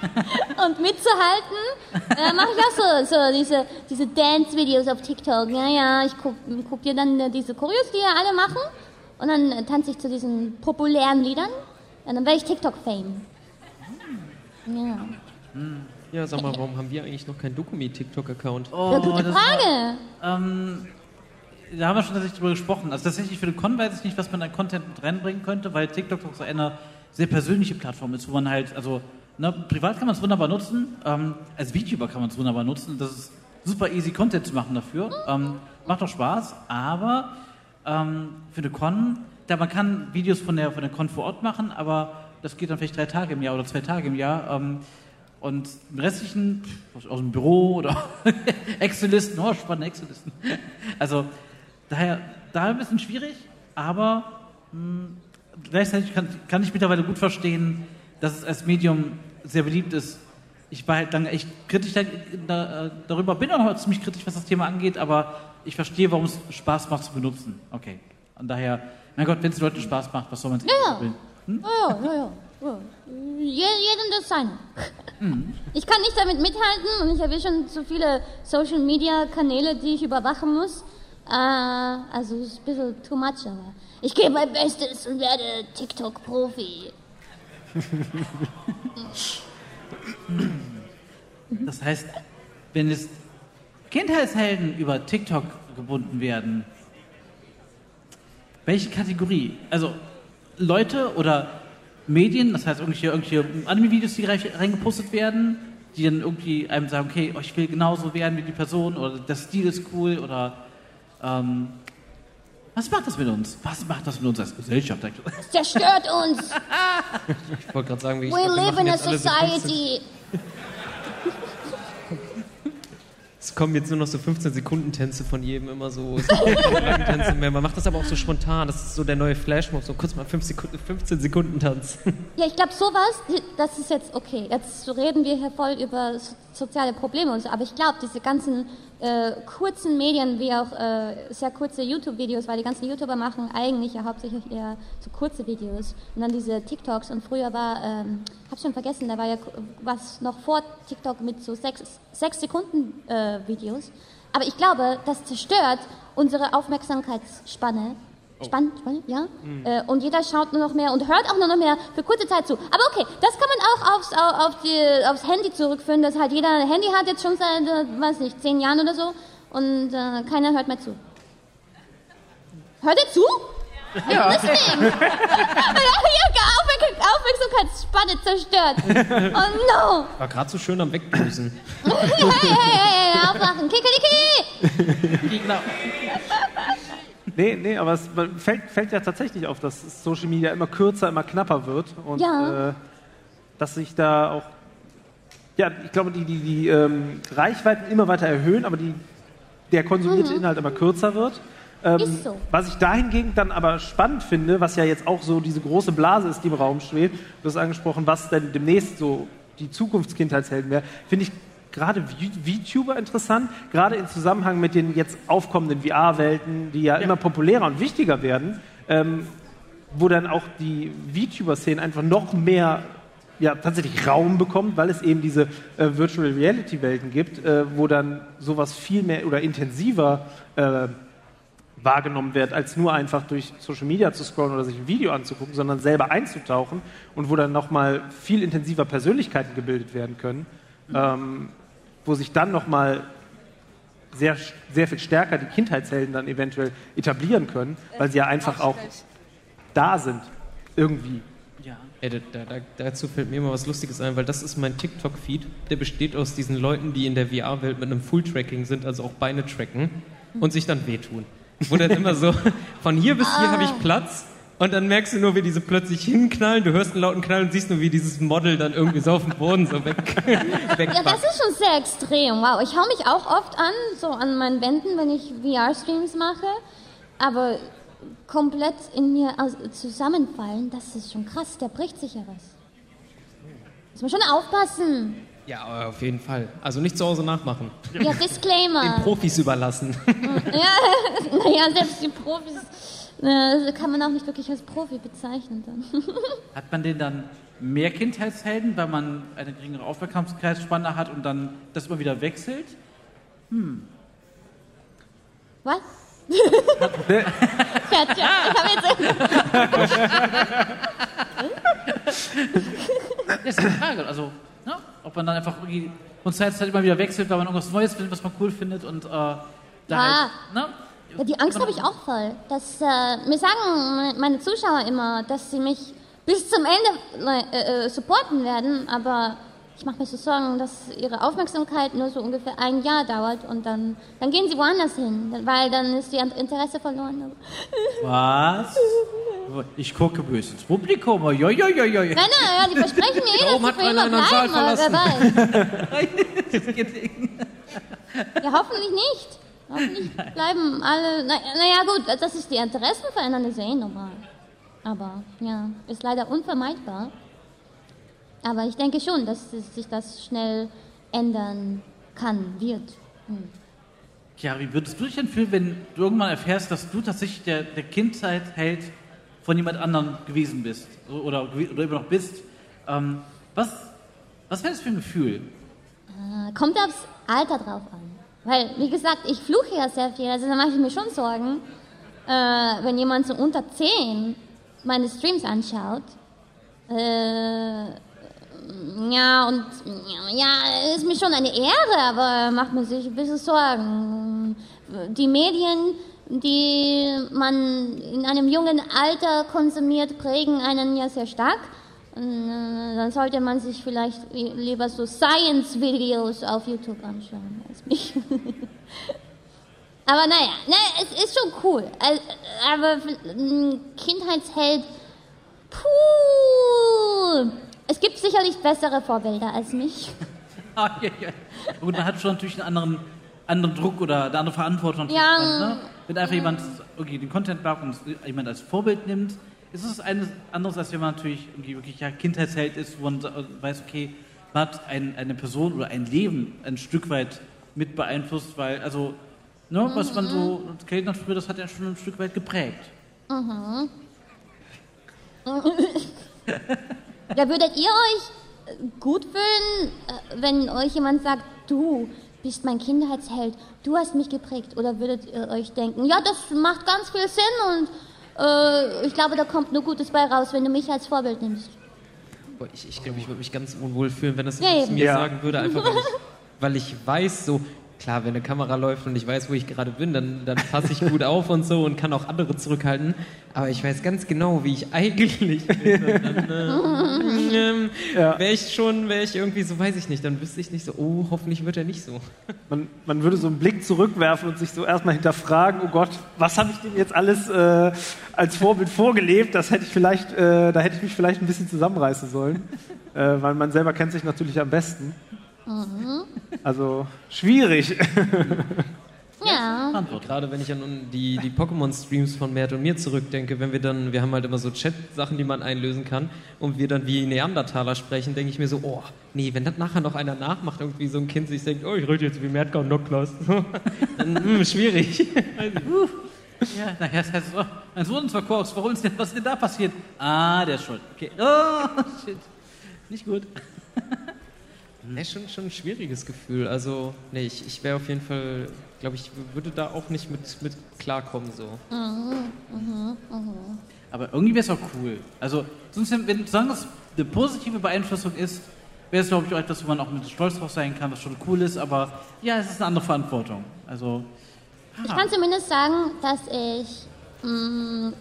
Und mitzuhalten, äh, mache ich auch so, so diese, diese Dance-Videos auf TikTok. Ja, ja, ich guck, guck dir dann äh, diese Choreos, die ja alle machen. Und dann äh, tanze ich zu diesen populären Liedern. Und dann werde ich TikTok-Fame. Ja. Ja, sag mal, warum haben wir eigentlich noch keinen Dokumi-TikTok-Account? Oh, ja, gute Frage. Ähm, da haben wir schon tatsächlich drüber gesprochen. Also tatsächlich für den Con weiß ich nicht, was man an Content mit reinbringen könnte, weil TikTok doch so eine sehr persönliche Plattform ist, wo man halt, also ne, privat kann man es wunderbar nutzen, ähm, als VTuber kann man es wunderbar nutzen. Das ist super easy Content zu machen dafür. Ähm, macht auch Spaß, aber ähm, für eine Con, da man kann Videos von der, von der Con vor Ort machen, aber das geht dann vielleicht drei Tage im Jahr oder zwei Tage im Jahr. Und den restlichen aus dem Büro oder Excel-Listen, oh, spannende Excel-Listen. Also daher, daher ein bisschen schwierig, aber mh, gleichzeitig kann, kann ich mittlerweile gut verstehen, dass es als Medium sehr beliebt ist. Ich war halt lange echt kritisch da, da, darüber, bin auch noch ziemlich kritisch, was das Thema angeht, aber ich verstehe, warum es Spaß macht zu benutzen. Okay. Und daher, mein Gott, wenn es den Leuten Spaß macht, was soll man sich Ja. will? Ja, ja, ja. Je, jedem das sein. Ich kann nicht damit mithalten und ich habe schon so viele Social Media Kanäle, die ich überwachen muss. also es ist ein bisschen too much, aber ich gebe mein Bestes und werde TikTok-Profi. Das heißt, wenn es Kindheitshelden über TikTok gebunden werden, welche Kategorie? Also Leute oder Medien, das heißt irgendwelche, irgendwelche Anime-Videos, die reingepostet werden, die dann irgendwie einem sagen, okay, oh, ich will genauso werden wie die Person oder der Stil ist cool oder ähm, was macht das mit uns? Was macht das mit uns als Gesellschaft? Es zerstört uns. ich wollte gerade sagen, wie ich We live in a society. Es kommen jetzt nur noch so 15 Sekunden Tänze von jedem immer so. Tänze mehr. Man macht das aber auch so spontan. Das ist so der neue Flashmob. So kurz mal 15 Sekunden Tanz. Ja, ich glaube sowas, das ist jetzt okay. Jetzt reden wir hier voll über soziale Probleme und so. Aber ich glaube, diese ganzen äh, kurzen Medien, wie auch äh, sehr kurze YouTube-Videos, weil die ganzen YouTuber machen eigentlich ja hauptsächlich eher so kurze Videos. Und dann diese TikToks. Und früher war, ähm, hab schon vergessen, da war ja was noch vor TikTok mit so sechs, sechs Sekunden äh, Videos. Aber ich glaube, das zerstört unsere Aufmerksamkeitsspanne. Oh. Spannend, spannend, ja. Mhm. Äh, und jeder schaut nur noch mehr und hört auch nur noch mehr für kurze Zeit zu. Aber okay, das kann man auch aufs, auf die, aufs Handy zurückführen, dass halt jeder ein Handy hat jetzt schon seit, äh, weiß nicht, zehn Jahren oder so und äh, keiner hört mehr zu. Hört ihr zu? Ja. Listening. Aufmerksamkeitsspanne zerstört. Oh no. War gerade so schön am Wegdüsen. hey, hey, hey, hey, aufwachen. Kikeliki. Genau. Nee, nee, aber es fällt, fällt, ja tatsächlich auf, dass Social Media immer kürzer, immer knapper wird und ja. äh, dass sich da auch, ja, ich glaube, die, die, die ähm, Reichweiten immer weiter erhöhen, aber die, der konsumierte mhm. Inhalt immer kürzer wird. Ähm, ist so. Was ich dahingegen dann aber spannend finde, was ja jetzt auch so diese große Blase ist, die im Raum schwebt, du hast angesprochen, was denn demnächst so die Zukunftskindheitshelden wäre, finde ich gerade VTuber interessant, gerade im Zusammenhang mit den jetzt aufkommenden VR-Welten, die ja, ja, immer populärer und wichtiger werden, ähm, wo dann auch die VTuber-Szene einfach noch mehr ja, tatsächlich Raum bekommt, weil es eben diese äh, Virtual Reality-Welten gibt, äh, wo dann sowas viel mehr oder intensiver äh, wahrgenommen wird, als nur einfach durch Social Media zu scrollen oder sich ein Video anzugucken, sondern selber einzutauchen und wo dann nochmal viel intensiver Persönlichkeiten gebildet werden können. Ähm, wo sich dann nochmal sehr, sehr viel stärker die Kindheitshelden dann eventuell etablieren können, weil sie ja einfach auch da sind, irgendwie. Ja. Ey, da, da, dazu fällt mir immer was Lustiges ein, weil das ist mein TikTok-Feed. Der besteht aus diesen Leuten, die in der VR-Welt mit einem Full-Tracking sind, also auch Beine tracken und sich dann wehtun. Wo dann immer so, von hier bis hier habe ich ah. Platz und dann merkst du nur, wie diese plötzlich hinknallen, du hörst einen lauten Knall und siehst nur, wie dieses Model dann irgendwie so auf dem Boden so weg, weg Ja, das ist schon sehr extrem. Wow, ich hau mich auch oft an, so an meinen Wänden, wenn ich VR-Streams mache. Aber komplett in mir zusammenfallen, das ist schon krass, da bricht sich ja was. Muss man schon aufpassen. Ja, auf jeden Fall. Also nicht zu Hause nachmachen. Ja, Disclaimer. Den Profis überlassen. Ja, naja, selbst die Profis das kann man auch nicht wirklich als Profi bezeichnen dann. Hat man den dann mehr Kindheitshelden, weil man eine geringere Aufmerksamkeitsspanne hat und dann das immer wieder wechselt? Hm. Was? Fertig. Ich habe jetzt. das ist die Frage. Also, ne? ob man dann einfach irgendwie von Zeit zu Zeit immer wieder wechselt, weil man irgendwas Neues findet, was man cool findet und äh, da ah. halt, ne? Ja, die Angst habe ich auch voll. Dass, äh, mir sagen meine Zuschauer immer, dass sie mich bis zum Ende äh, äh, supporten werden, aber ich mache mir so Sorgen, dass ihre Aufmerksamkeit nur so ungefähr ein Jahr dauert und dann, dann gehen sie woanders hin, weil dann ist ihr Interesse verloren. Was? Ich gucke böse ins Publikum. Jo, jo, jo, jo. Nein, nein, ja, die versprechen mir eh, dass sie für immer bleiben, aber wer weiß. ja, hoffentlich nicht. Hoffentlich bleiben alle. Naja, na gut, dass sich die Interessen verändern, ist ja eh normal. Aber ja, ist leider unvermeidbar. Aber ich denke schon, dass sich das schnell ändern kann, wird. Hm. Ja, wie würdest du dich denn fühlen, wenn du irgendwann erfährst, dass du tatsächlich der, der Kindheit hält von jemand anderem gewesen bist oder, oder immer noch bist? Ähm, was was wäre das für ein Gefühl? Äh, kommt aufs Alter drauf an. Weil, wie gesagt, ich fluche ja sehr viel, also da mache ich mir schon Sorgen, äh, wenn jemand so unter 10 meine Streams anschaut. Äh, ja, und ja, ist mir schon eine Ehre, aber macht mir sich ein bisschen Sorgen. Die Medien, die man in einem jungen Alter konsumiert, prägen einen ja sehr stark. Äh, dann sollte man sich vielleicht lieber so Science-Videos auf YouTube anschauen als mich. aber naja, ne, es ist schon cool. Also, aber Kindheitsheld, puh, es gibt sicherlich bessere Vorbilder als mich. Ah, ja, ja. Und da hat schon natürlich einen anderen, anderen Druck oder eine andere Verantwortung. Ja. Ne? Wenn einfach jemand okay, den Content macht und jemand als Vorbild nimmt, ist es eines anderes, als wenn man natürlich irgendwie wirklich ja, Kindheitsheld ist, wo man weiß, okay, man hat ein, eine Person oder ein Leben ein Stück weit mit beeinflusst, weil, also, ne, was man so, Kelten hat früher, das hat ja schon ein Stück weit geprägt. Mhm. ja, würdet ihr euch äh, gut fühlen, äh, wenn euch jemand sagt, du bist mein Kindheitsheld, du hast mich geprägt? Oder würdet ihr euch denken, ja, das macht ganz viel Sinn und äh, ich glaube, da kommt nur Gutes bei raus, wenn du mich als Vorbild nimmst? Boah, Ich, ich glaube, ich würde mich ganz unwohl fühlen, wenn das Ja, jemand zu eben. mir Ja. sagen würde, einfach weil ich, weil ich weiß, so, klar, wenn eine Kamera läuft und ich weiß, wo ich gerade bin, dann, dann passe ich gut auf und so und kann auch andere zurückhalten. Aber ich weiß ganz genau, wie ich eigentlich bin. Und dann äh, ähm, Ja. wäre ich schon, wäre ich irgendwie so, weiß ich nicht, dann wüsste ich nicht so, oh, hoffentlich wird er nicht so. Man, man würde so einen Blick zurückwerfen und sich so erstmal hinterfragen, oh Gott, was habe ich denn jetzt alles äh, als Vorbild vorgelebt? Das hätte ich vielleicht, äh, da hätte ich mich vielleicht ein bisschen zusammenreißen sollen. Äh, weil man selber kennt sich natürlich am besten. Also schwierig. Ja. Verantwortung. Gerade wenn ich an die, die Pokémon-Streams von Mert und mir zurückdenke, wenn wir dann, wir haben halt immer so Chat-Sachen, die man einlösen kann und wir dann wie Neandertaler sprechen, denke ich mir so, oh, nee, wenn das nachher noch einer nachmacht, irgendwie so ein Kind sich denkt, oh, ich rede jetzt wie Mert und Noklas, dann, hm, schwierig. Ja, naja, das heißt, oh, mein Sohn ist verkorkst, warum ist denn, was ist denn da passiert? Ah, der ist schuld. Okay. Oh, shit. Nicht gut. Nee, schon, schon ein schwieriges Gefühl. Also, nee, ich, ich wäre auf jeden Fall, glaube ich, würde da auch nicht mit, mit klarkommen so. Aber irgendwie wäre es auch cool. Also, sonst, wenn, solange es eine positive Beeinflussung ist, wäre es, glaube ich, auch etwas, wo man auch mit stolz drauf sein kann, was schon cool ist, aber ja, es ist eine andere Verantwortung. Also, Ich kann zumindest sagen, dass ich, mh,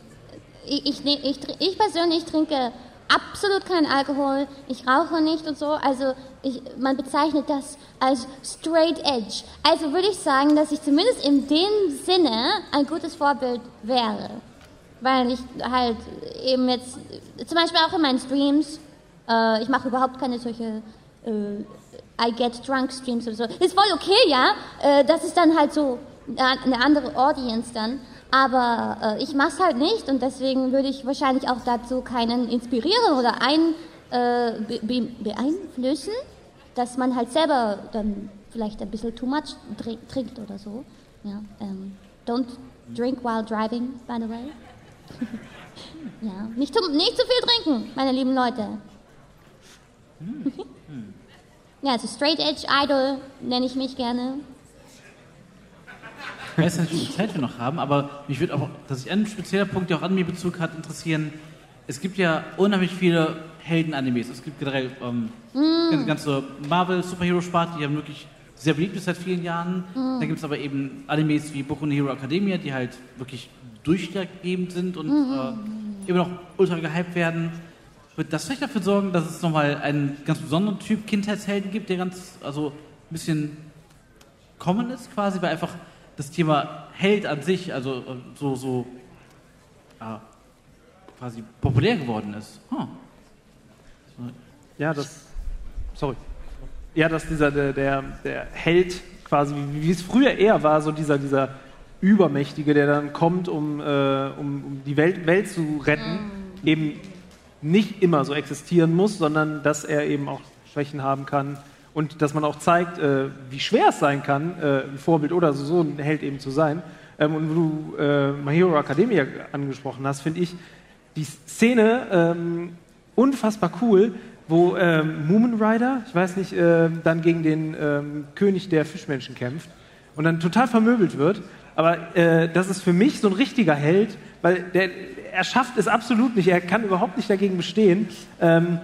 ich, ich, ne- ich, ich persönlich trinke absolut keinen Alkohol, ich rauche nicht und so, also ich, man bezeichnet das als straight edge. Also würde ich sagen, dass ich zumindest in dem Sinne ein gutes Vorbild wäre. Weil ich halt eben jetzt, zum Beispiel auch in meinen Streams, äh, ich mache überhaupt keine solche äh, I get drunk Streams oder so. Ist voll okay, ja. Äh, das ist dann halt so eine eine andere Audience dann. Aber äh, ich mach's halt nicht und deswegen würde ich wahrscheinlich auch dazu keinen inspirieren oder ein, äh, be be beeinflussen, dass man halt selber dann vielleicht ein bisschen too much trin- trinkt oder so. Ja, ähm, don't drink while driving, by the way. ja, nicht zu, nicht zu viel trinken, meine lieben Leute. Ja, also Straight Edge Idol nenne ich mich gerne. Ich weiß nicht, wie viel Zeit wir noch haben, aber mich würde auch, dass ich ein spezieller Punkt, der auch an mir Bezug hat, interessieren. Es gibt ja unheimlich viele Helden-Animes. Es gibt generell ähm, die ganze Marvel-Superhero-Sparte, die ja wirklich sehr beliebt ist seit vielen Jahren. Da gibt es aber eben Animes wie Boku no Hero Academia, die halt wirklich durchschlaggebend sind und äh, immer noch ultra gehypt werden. Wird das vielleicht dafür sorgen, dass es nochmal einen ganz besonderen Typ Kindheitshelden gibt, der ganz, also ein bisschen common ist quasi, weil einfach das Thema Held an sich, also äh, so, so äh, quasi populär geworden ist. Huh. Ja, das. Sorry. Ja, dass dieser der, der, der Held quasi, wie, wie es früher eher war, so dieser, dieser Übermächtige, der dann kommt, um, äh, um, um die Welt, Welt zu retten, eben nicht immer so existieren muss, sondern dass er eben auch Schwächen haben kann und dass man auch zeigt, äh, wie schwer es sein kann, äh, ein Vorbild oder so, so ein Held eben zu sein. Ähm, und wo du äh, My Hero Academia angesprochen hast, finde ich die Szene ähm, unfassbar cool, wo ähm, Moomin Rider, ich weiß nicht, ähm, dann gegen den ähm, König der Fischmenschen kämpft. und dann total vermöbelt wird. Aber äh, das ist für mich so ein richtiger Held, weil der, er schafft es absolut nicht, er kann überhaupt nicht dagegen bestehen, ähm,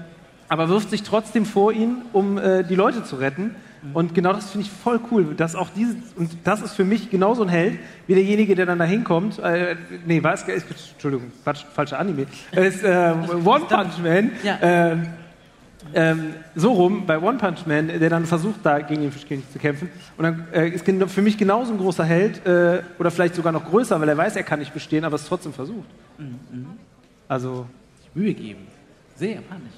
aber wirft sich trotzdem vor ihn, um äh, die Leute zu retten. Und genau das finde ich voll cool, dass auch diese, und das ist für mich genauso ein Held, wie derjenige, der dann da hinkommt, äh, nee, war es, ist, Entschuldigung, Quatsch, falscher Anime, es ist äh, One Punch Man, Ja. ähm, ähm, so rum bei One Punch Man, der dann versucht, da gegen den Fischkönig zu kämpfen. Und dann äh, ist für mich genauso ein großer Held, äh, oder vielleicht sogar noch größer, weil er weiß, er kann nicht bestehen, aber es trotzdem versucht. Also, Mühe geben. Sehr japanisch.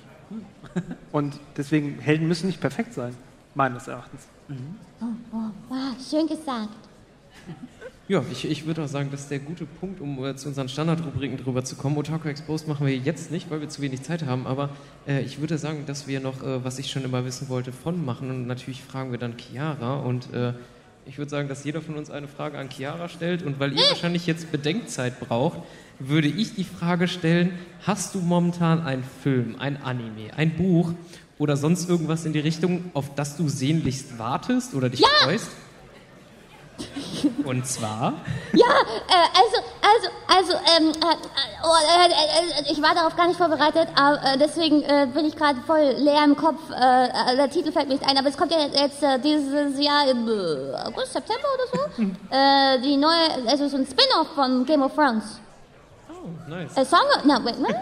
Und deswegen, Helden müssen nicht perfekt sein, meines Erachtens. Oh, wow, schön gesagt. Ja, ich, ich würde auch sagen, das ist der gute Punkt, um äh, zu unseren Standardrubriken drüber zu kommen. Otaku Exposed machen wir jetzt nicht, weil wir zu wenig Zeit haben, aber äh, ich würde sagen, dass wir noch, äh, was ich schon immer wissen wollte, von machen und natürlich fragen wir dann Chiara und äh, ich würde sagen, dass jeder von uns eine Frage an Chiara stellt und weil ihr wahrscheinlich jetzt Bedenkzeit braucht, würde ich die Frage stellen, hast du momentan einen Film, ein Anime, ein Buch oder sonst irgendwas in die Richtung, auf das du sehnlichst wartest oder dich freust? Und zwar? Ja, äh, also, also, also, ähm, äh, äh, oh, äh, äh, äh, ich war darauf gar nicht vorbereitet, aber deswegen bin ich gerade voll leer im Kopf. Der Titel fällt mir nicht ein, aber es kommt ja jetzt dieses Jahr im August, September oder so, die neue, also so ein Spin-off von Game of Thrones. Oh, nice. A Song of, no, wait, what?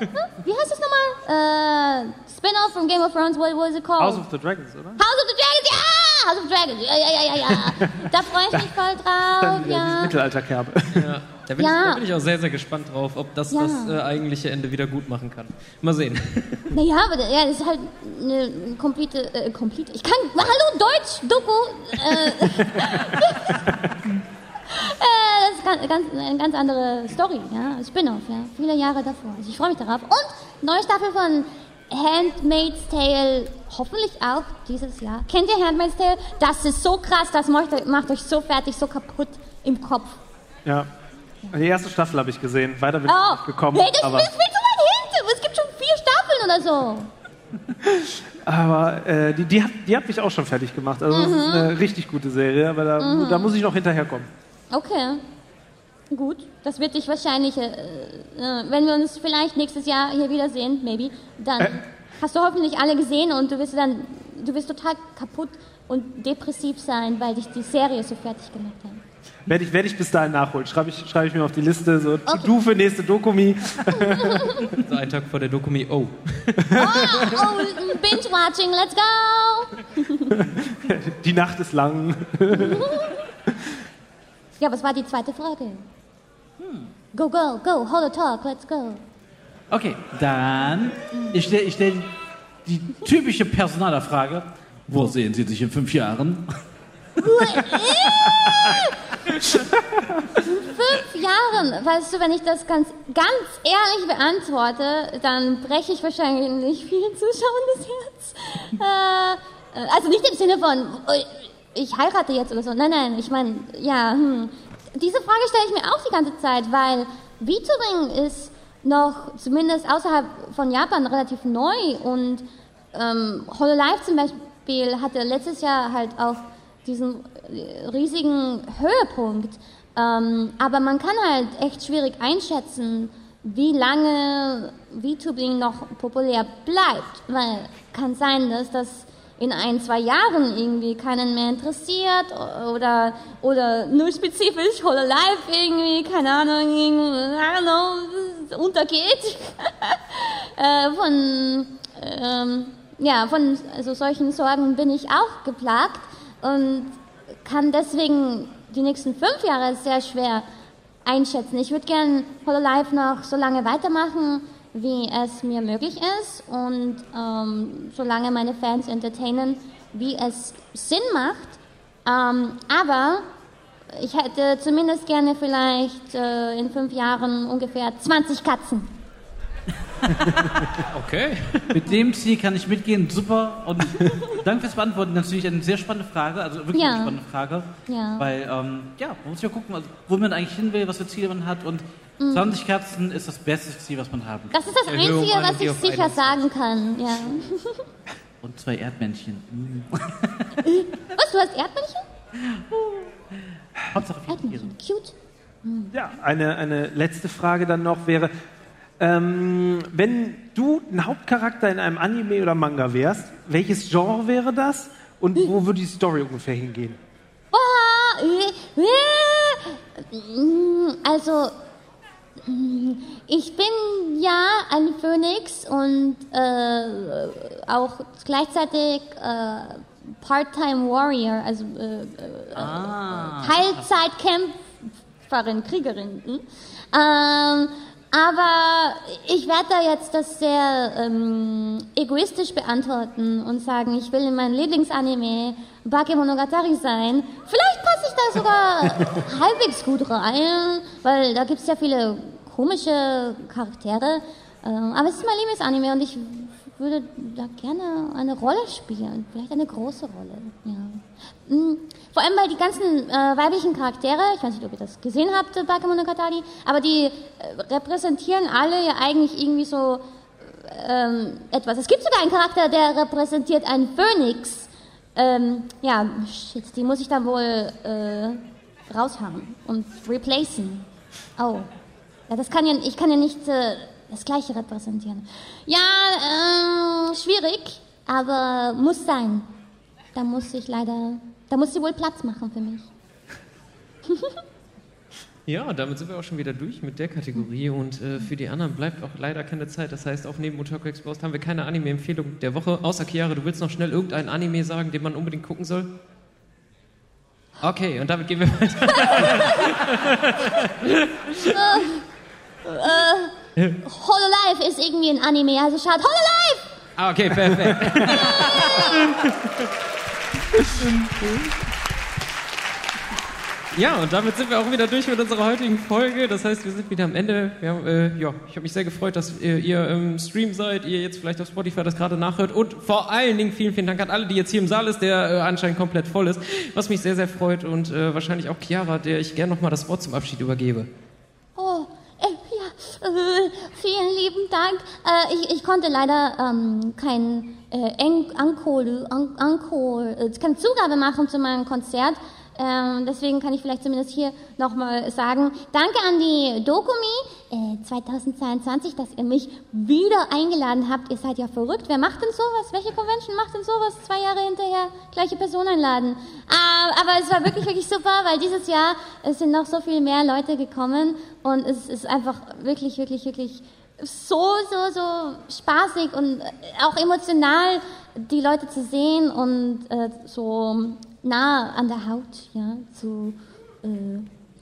Wie heißt das nochmal? Äh, Spin-off from Game of Thrones, what was it called? House of the Dragons, oder? House of the Dragons, ja! House of Dragons, ja, ja, ja, ja, ja. Da freue ich mich voll drauf, wieder ja. Mittelalterkerbe. Ja, da, bin Ja. ich, da bin ich auch sehr, sehr gespannt drauf, ob das Ja. das äh, eigentliche Ende wieder gut machen kann. Mal sehen. Naja, aber ja, das ist halt eine komplette, äh, komplette, ich kann, hallo, Deutsch, Doku, äh, äh, ganz, ganz, eine ganz andere Story, ja, Spin-off, ja, viele Jahre davor. Also ich freue mich darauf. Und neue Staffel von Handmaid's Tale, hoffentlich auch dieses Jahr. Kennt ihr Handmaid's Tale? Das ist so krass, das macht, euch- so fertig, so kaputt im Kopf. Ja. Die erste Staffel habe ich gesehen. Weiter bin ich Oh, nicht gekommen. nee, das aber ist viel zu weit hinten. Es gibt schon vier Staffeln oder so. aber äh, die, die, hat, die hat mich auch schon fertig gemacht. Also, das Mhm. ist eine richtig gute Serie, aber da, da muss ich noch hinterherkommen. Okay. Gut, das wird dich wahrscheinlich, äh, äh, wenn wir uns vielleicht nächstes Jahr hier wiedersehen, maybe, dann Äh. hast du hoffentlich alle gesehen und du wirst dann, du wirst total kaputt und depressiv sein, weil dich die Serie so fertig gemacht hat. Werde ich, werd ich bis dahin nachholen. Schreibe ich, schreib ich mir auf die Liste. So, Okay. du für nächste Dokumi. So einen Tag vor der Dokumi, oh. Oh, oh binge-watching, let's go! Die Nacht ist lang. Ja, was war die zweite Frage? Go, go, go, hold a talk, let's go. Okay, dann, ich stelle ich stell die typische Personalerfrage. Wo sehen Sie sich in fünf Jahren? fünf Jahren, weißt du, wenn ich das ganz, ganz ehrlich beantworte, dann breche ich wahrscheinlich vielen Zuschauern das Herz. Äh, äh, also nicht im Sinne von, äh, ich heirate jetzt oder so. Nein, nein, ich meine, ja, hm. Diese Frage stelle ich mir auch die ganze Zeit, weil VTubing ist noch zumindest außerhalb von Japan relativ neu und ähm, Hololive zum Beispiel hatte letztes Jahr halt auch diesen äh, riesigen Höhepunkt. Ähm, aber man kann halt echt schwierig einschätzen, wie lange VTubing noch populär bleibt. Weil kann sein, dass das in ein, zwei Jahren irgendwie keinen mehr interessiert oder, oder nur spezifisch Hololive irgendwie, keine Ahnung, I don't know, untergeht. äh, von, ähm, ja, von also solchen Sorgen bin ich auch geplagt und kann deswegen die nächsten fünf Jahre sehr schwer einschätzen. Ich würde gern Hololive noch so lange weitermachen, wie es mir möglich ist und ähm, solange meine Fans entertainen, wie es Sinn macht. Ähm, aber ich hätte zumindest gerne vielleicht äh, in fünf Jahren ungefähr 20 Katzen. Okay. Mit dem Ziel kann ich mitgehen, super. Und danke fürs Beantworten. Natürlich eine sehr spannende Frage, also wirklich Ja. eine spannende Frage. Ja. Weil, ähm, ja, man muss ja gucken, wo man eigentlich hin will, was für Ziele man hat. Und Mhm. 20 Kerzen ist das beste Ziel, was man haben kann. Das ist das Erhöhung Einzige, was ich sicher sagen kann. Ja. Und zwei Erdmännchen. Mhm. Was, du hast Erdmännchen? Hauptsache. Erdmännchen, cute. Ja, eine, eine letzte Frage dann noch wäre, ähm, wenn du ein Hauptcharakter in einem Anime oder Manga wärst, welches Genre wäre das und wo würde die Story ungefähr hingehen? Äh, äh, mm, Also, ich bin ja ein Phönix und äh, auch gleichzeitig äh, Part-Time Warrior, also äh, äh, Teilzeitkämpferin, Kriegerin. hm? Ähm, aber ich werde da jetzt das sehr ähm, egoistisch beantworten und sagen, ich will in meinem Lieblingsanime Bakemonogatari sein. Vielleicht passe ich da sogar halbwegs gut rein, weil da gibt es ja viele komische Charaktere. Ähm, aber es ist mein Lieblingsanime und ich würde da gerne eine Rolle spielen. Vielleicht eine große Rolle, ja. Vor allem, weil die ganzen äh, weiblichen Charaktere, ich weiß nicht, ob ihr das gesehen habt, äh, Bakemonogatari, aber die äh, repräsentieren alle ja eigentlich irgendwie so ähm, etwas. Es gibt sogar einen Charakter, der repräsentiert einen Phönix. Ähm, ja, shit, die muss ich dann wohl äh, raushauen und replacen. Oh. Ja, das kann ja, ich kann ja nicht äh, das Gleiche repräsentieren. Ja, äh, schwierig, aber muss sein. Da muss ich leider, da muss sie wohl Platz machen für mich. Ja, damit sind wir auch schon wieder durch mit der Kategorie und äh, für die anderen bleibt auch leider keine Zeit. Das heißt, auf neben Otaku Exposed haben wir keine Anime-Empfehlung der Woche. Außer Chiara, du willst noch schnell irgendein Anime sagen, den man unbedingt gucken soll? Okay, und damit gehen wir weiter. Hololive ist irgendwie ein Anime, also schaut Hololive! Ah, okay, perfekt. Ja, und damit sind wir auch wieder durch mit unserer heutigen Folge. Das heißt, wir sind wieder am Ende. Haben, äh, ja, ich habe mich sehr gefreut, dass ihr, ihr im Stream seid, ihr jetzt vielleicht auf Spotify das gerade nachhört. Und vor allen Dingen vielen, vielen Dank an alle, die jetzt hier im Saal ist, der äh, anscheinend komplett voll ist. Was mich sehr, sehr freut und äh, wahrscheinlich auch Chiara, der ich gerne nochmal das Wort zum Abschied übergebe. Äh, vielen lieben Dank. Äh, ich, ich konnte leider ähm, kein äh, En- Encore, äh, keine Zugabe machen zu meinem Konzert. Ähm, deswegen kann ich vielleicht zumindest hier nochmal sagen, danke an die Dokumi äh, 2022, dass ihr mich wieder eingeladen habt. Ihr seid ja verrückt. Wer macht denn sowas? Welche Convention macht denn sowas? Zwei Jahre hinterher gleiche Person einladen. Ah, aber es war wirklich, wirklich super, weil dieses Jahr es sind noch so viel mehr Leute gekommen und es ist einfach wirklich, wirklich, wirklich so, so, so spaßig und äh, auch emotional, die Leute zu sehen und äh, so nah an der Haut, ja, zu äh,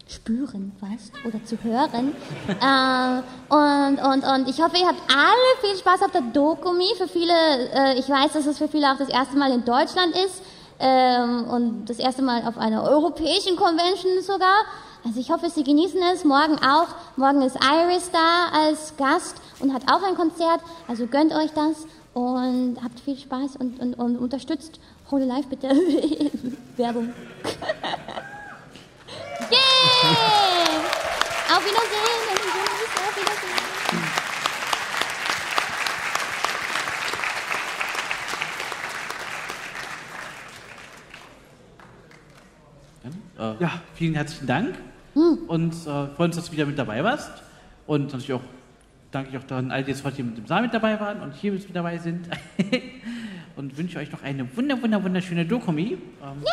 spüren fast oder zu hören. äh, und, und, und ich hoffe, ihr habt alle viel Spaß auf der Dokumi. Für viele, äh, ich weiß, dass es für viele auch das erste Mal in Deutschland ist ähm, und das erste Mal auf einer europäischen Convention sogar. Also ich hoffe, Sie genießen es. Morgen auch. Morgen ist Iris da als Gast und hat auch ein Konzert. Also gönnt euch das und habt viel Spaß und, und, und unterstützt Holy Life bitte. Werbung. Yay! Auf Wiedersehen. Auf Wiedersehen. Dann, Ja. Vielen herzlichen Dank und äh, freuen uns, dass du wieder mit dabei warst. Und natürlich auch danke ich auch dann all die jetzt heute hier mit dem Saal mit dabei waren und hier mit dabei sind. und wünsche euch noch eine wunder, wunder, wunderschöne Dokumi. Ähm,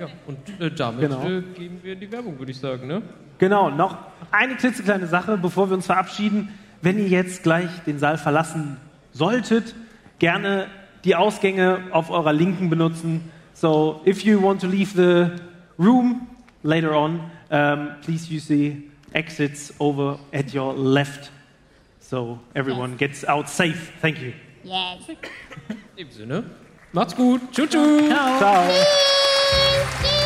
Ja, und äh, damit Genau. äh, gehen wir in die Werbung, würde ich sagen, ne? Genau, noch eine klitzekleine Sache, bevor wir uns verabschieden. Wenn ihr jetzt gleich den Saal verlassen solltet, gerne die Ausgänge auf eurer Linken benutzen. So, if you want to leave the room later on, um, please use the exits over at your left. So everyone gets out safe. Thank you. Yes. In dem Sinne, macht's gut. Tschüss. Ciao. Ciao. Ciao.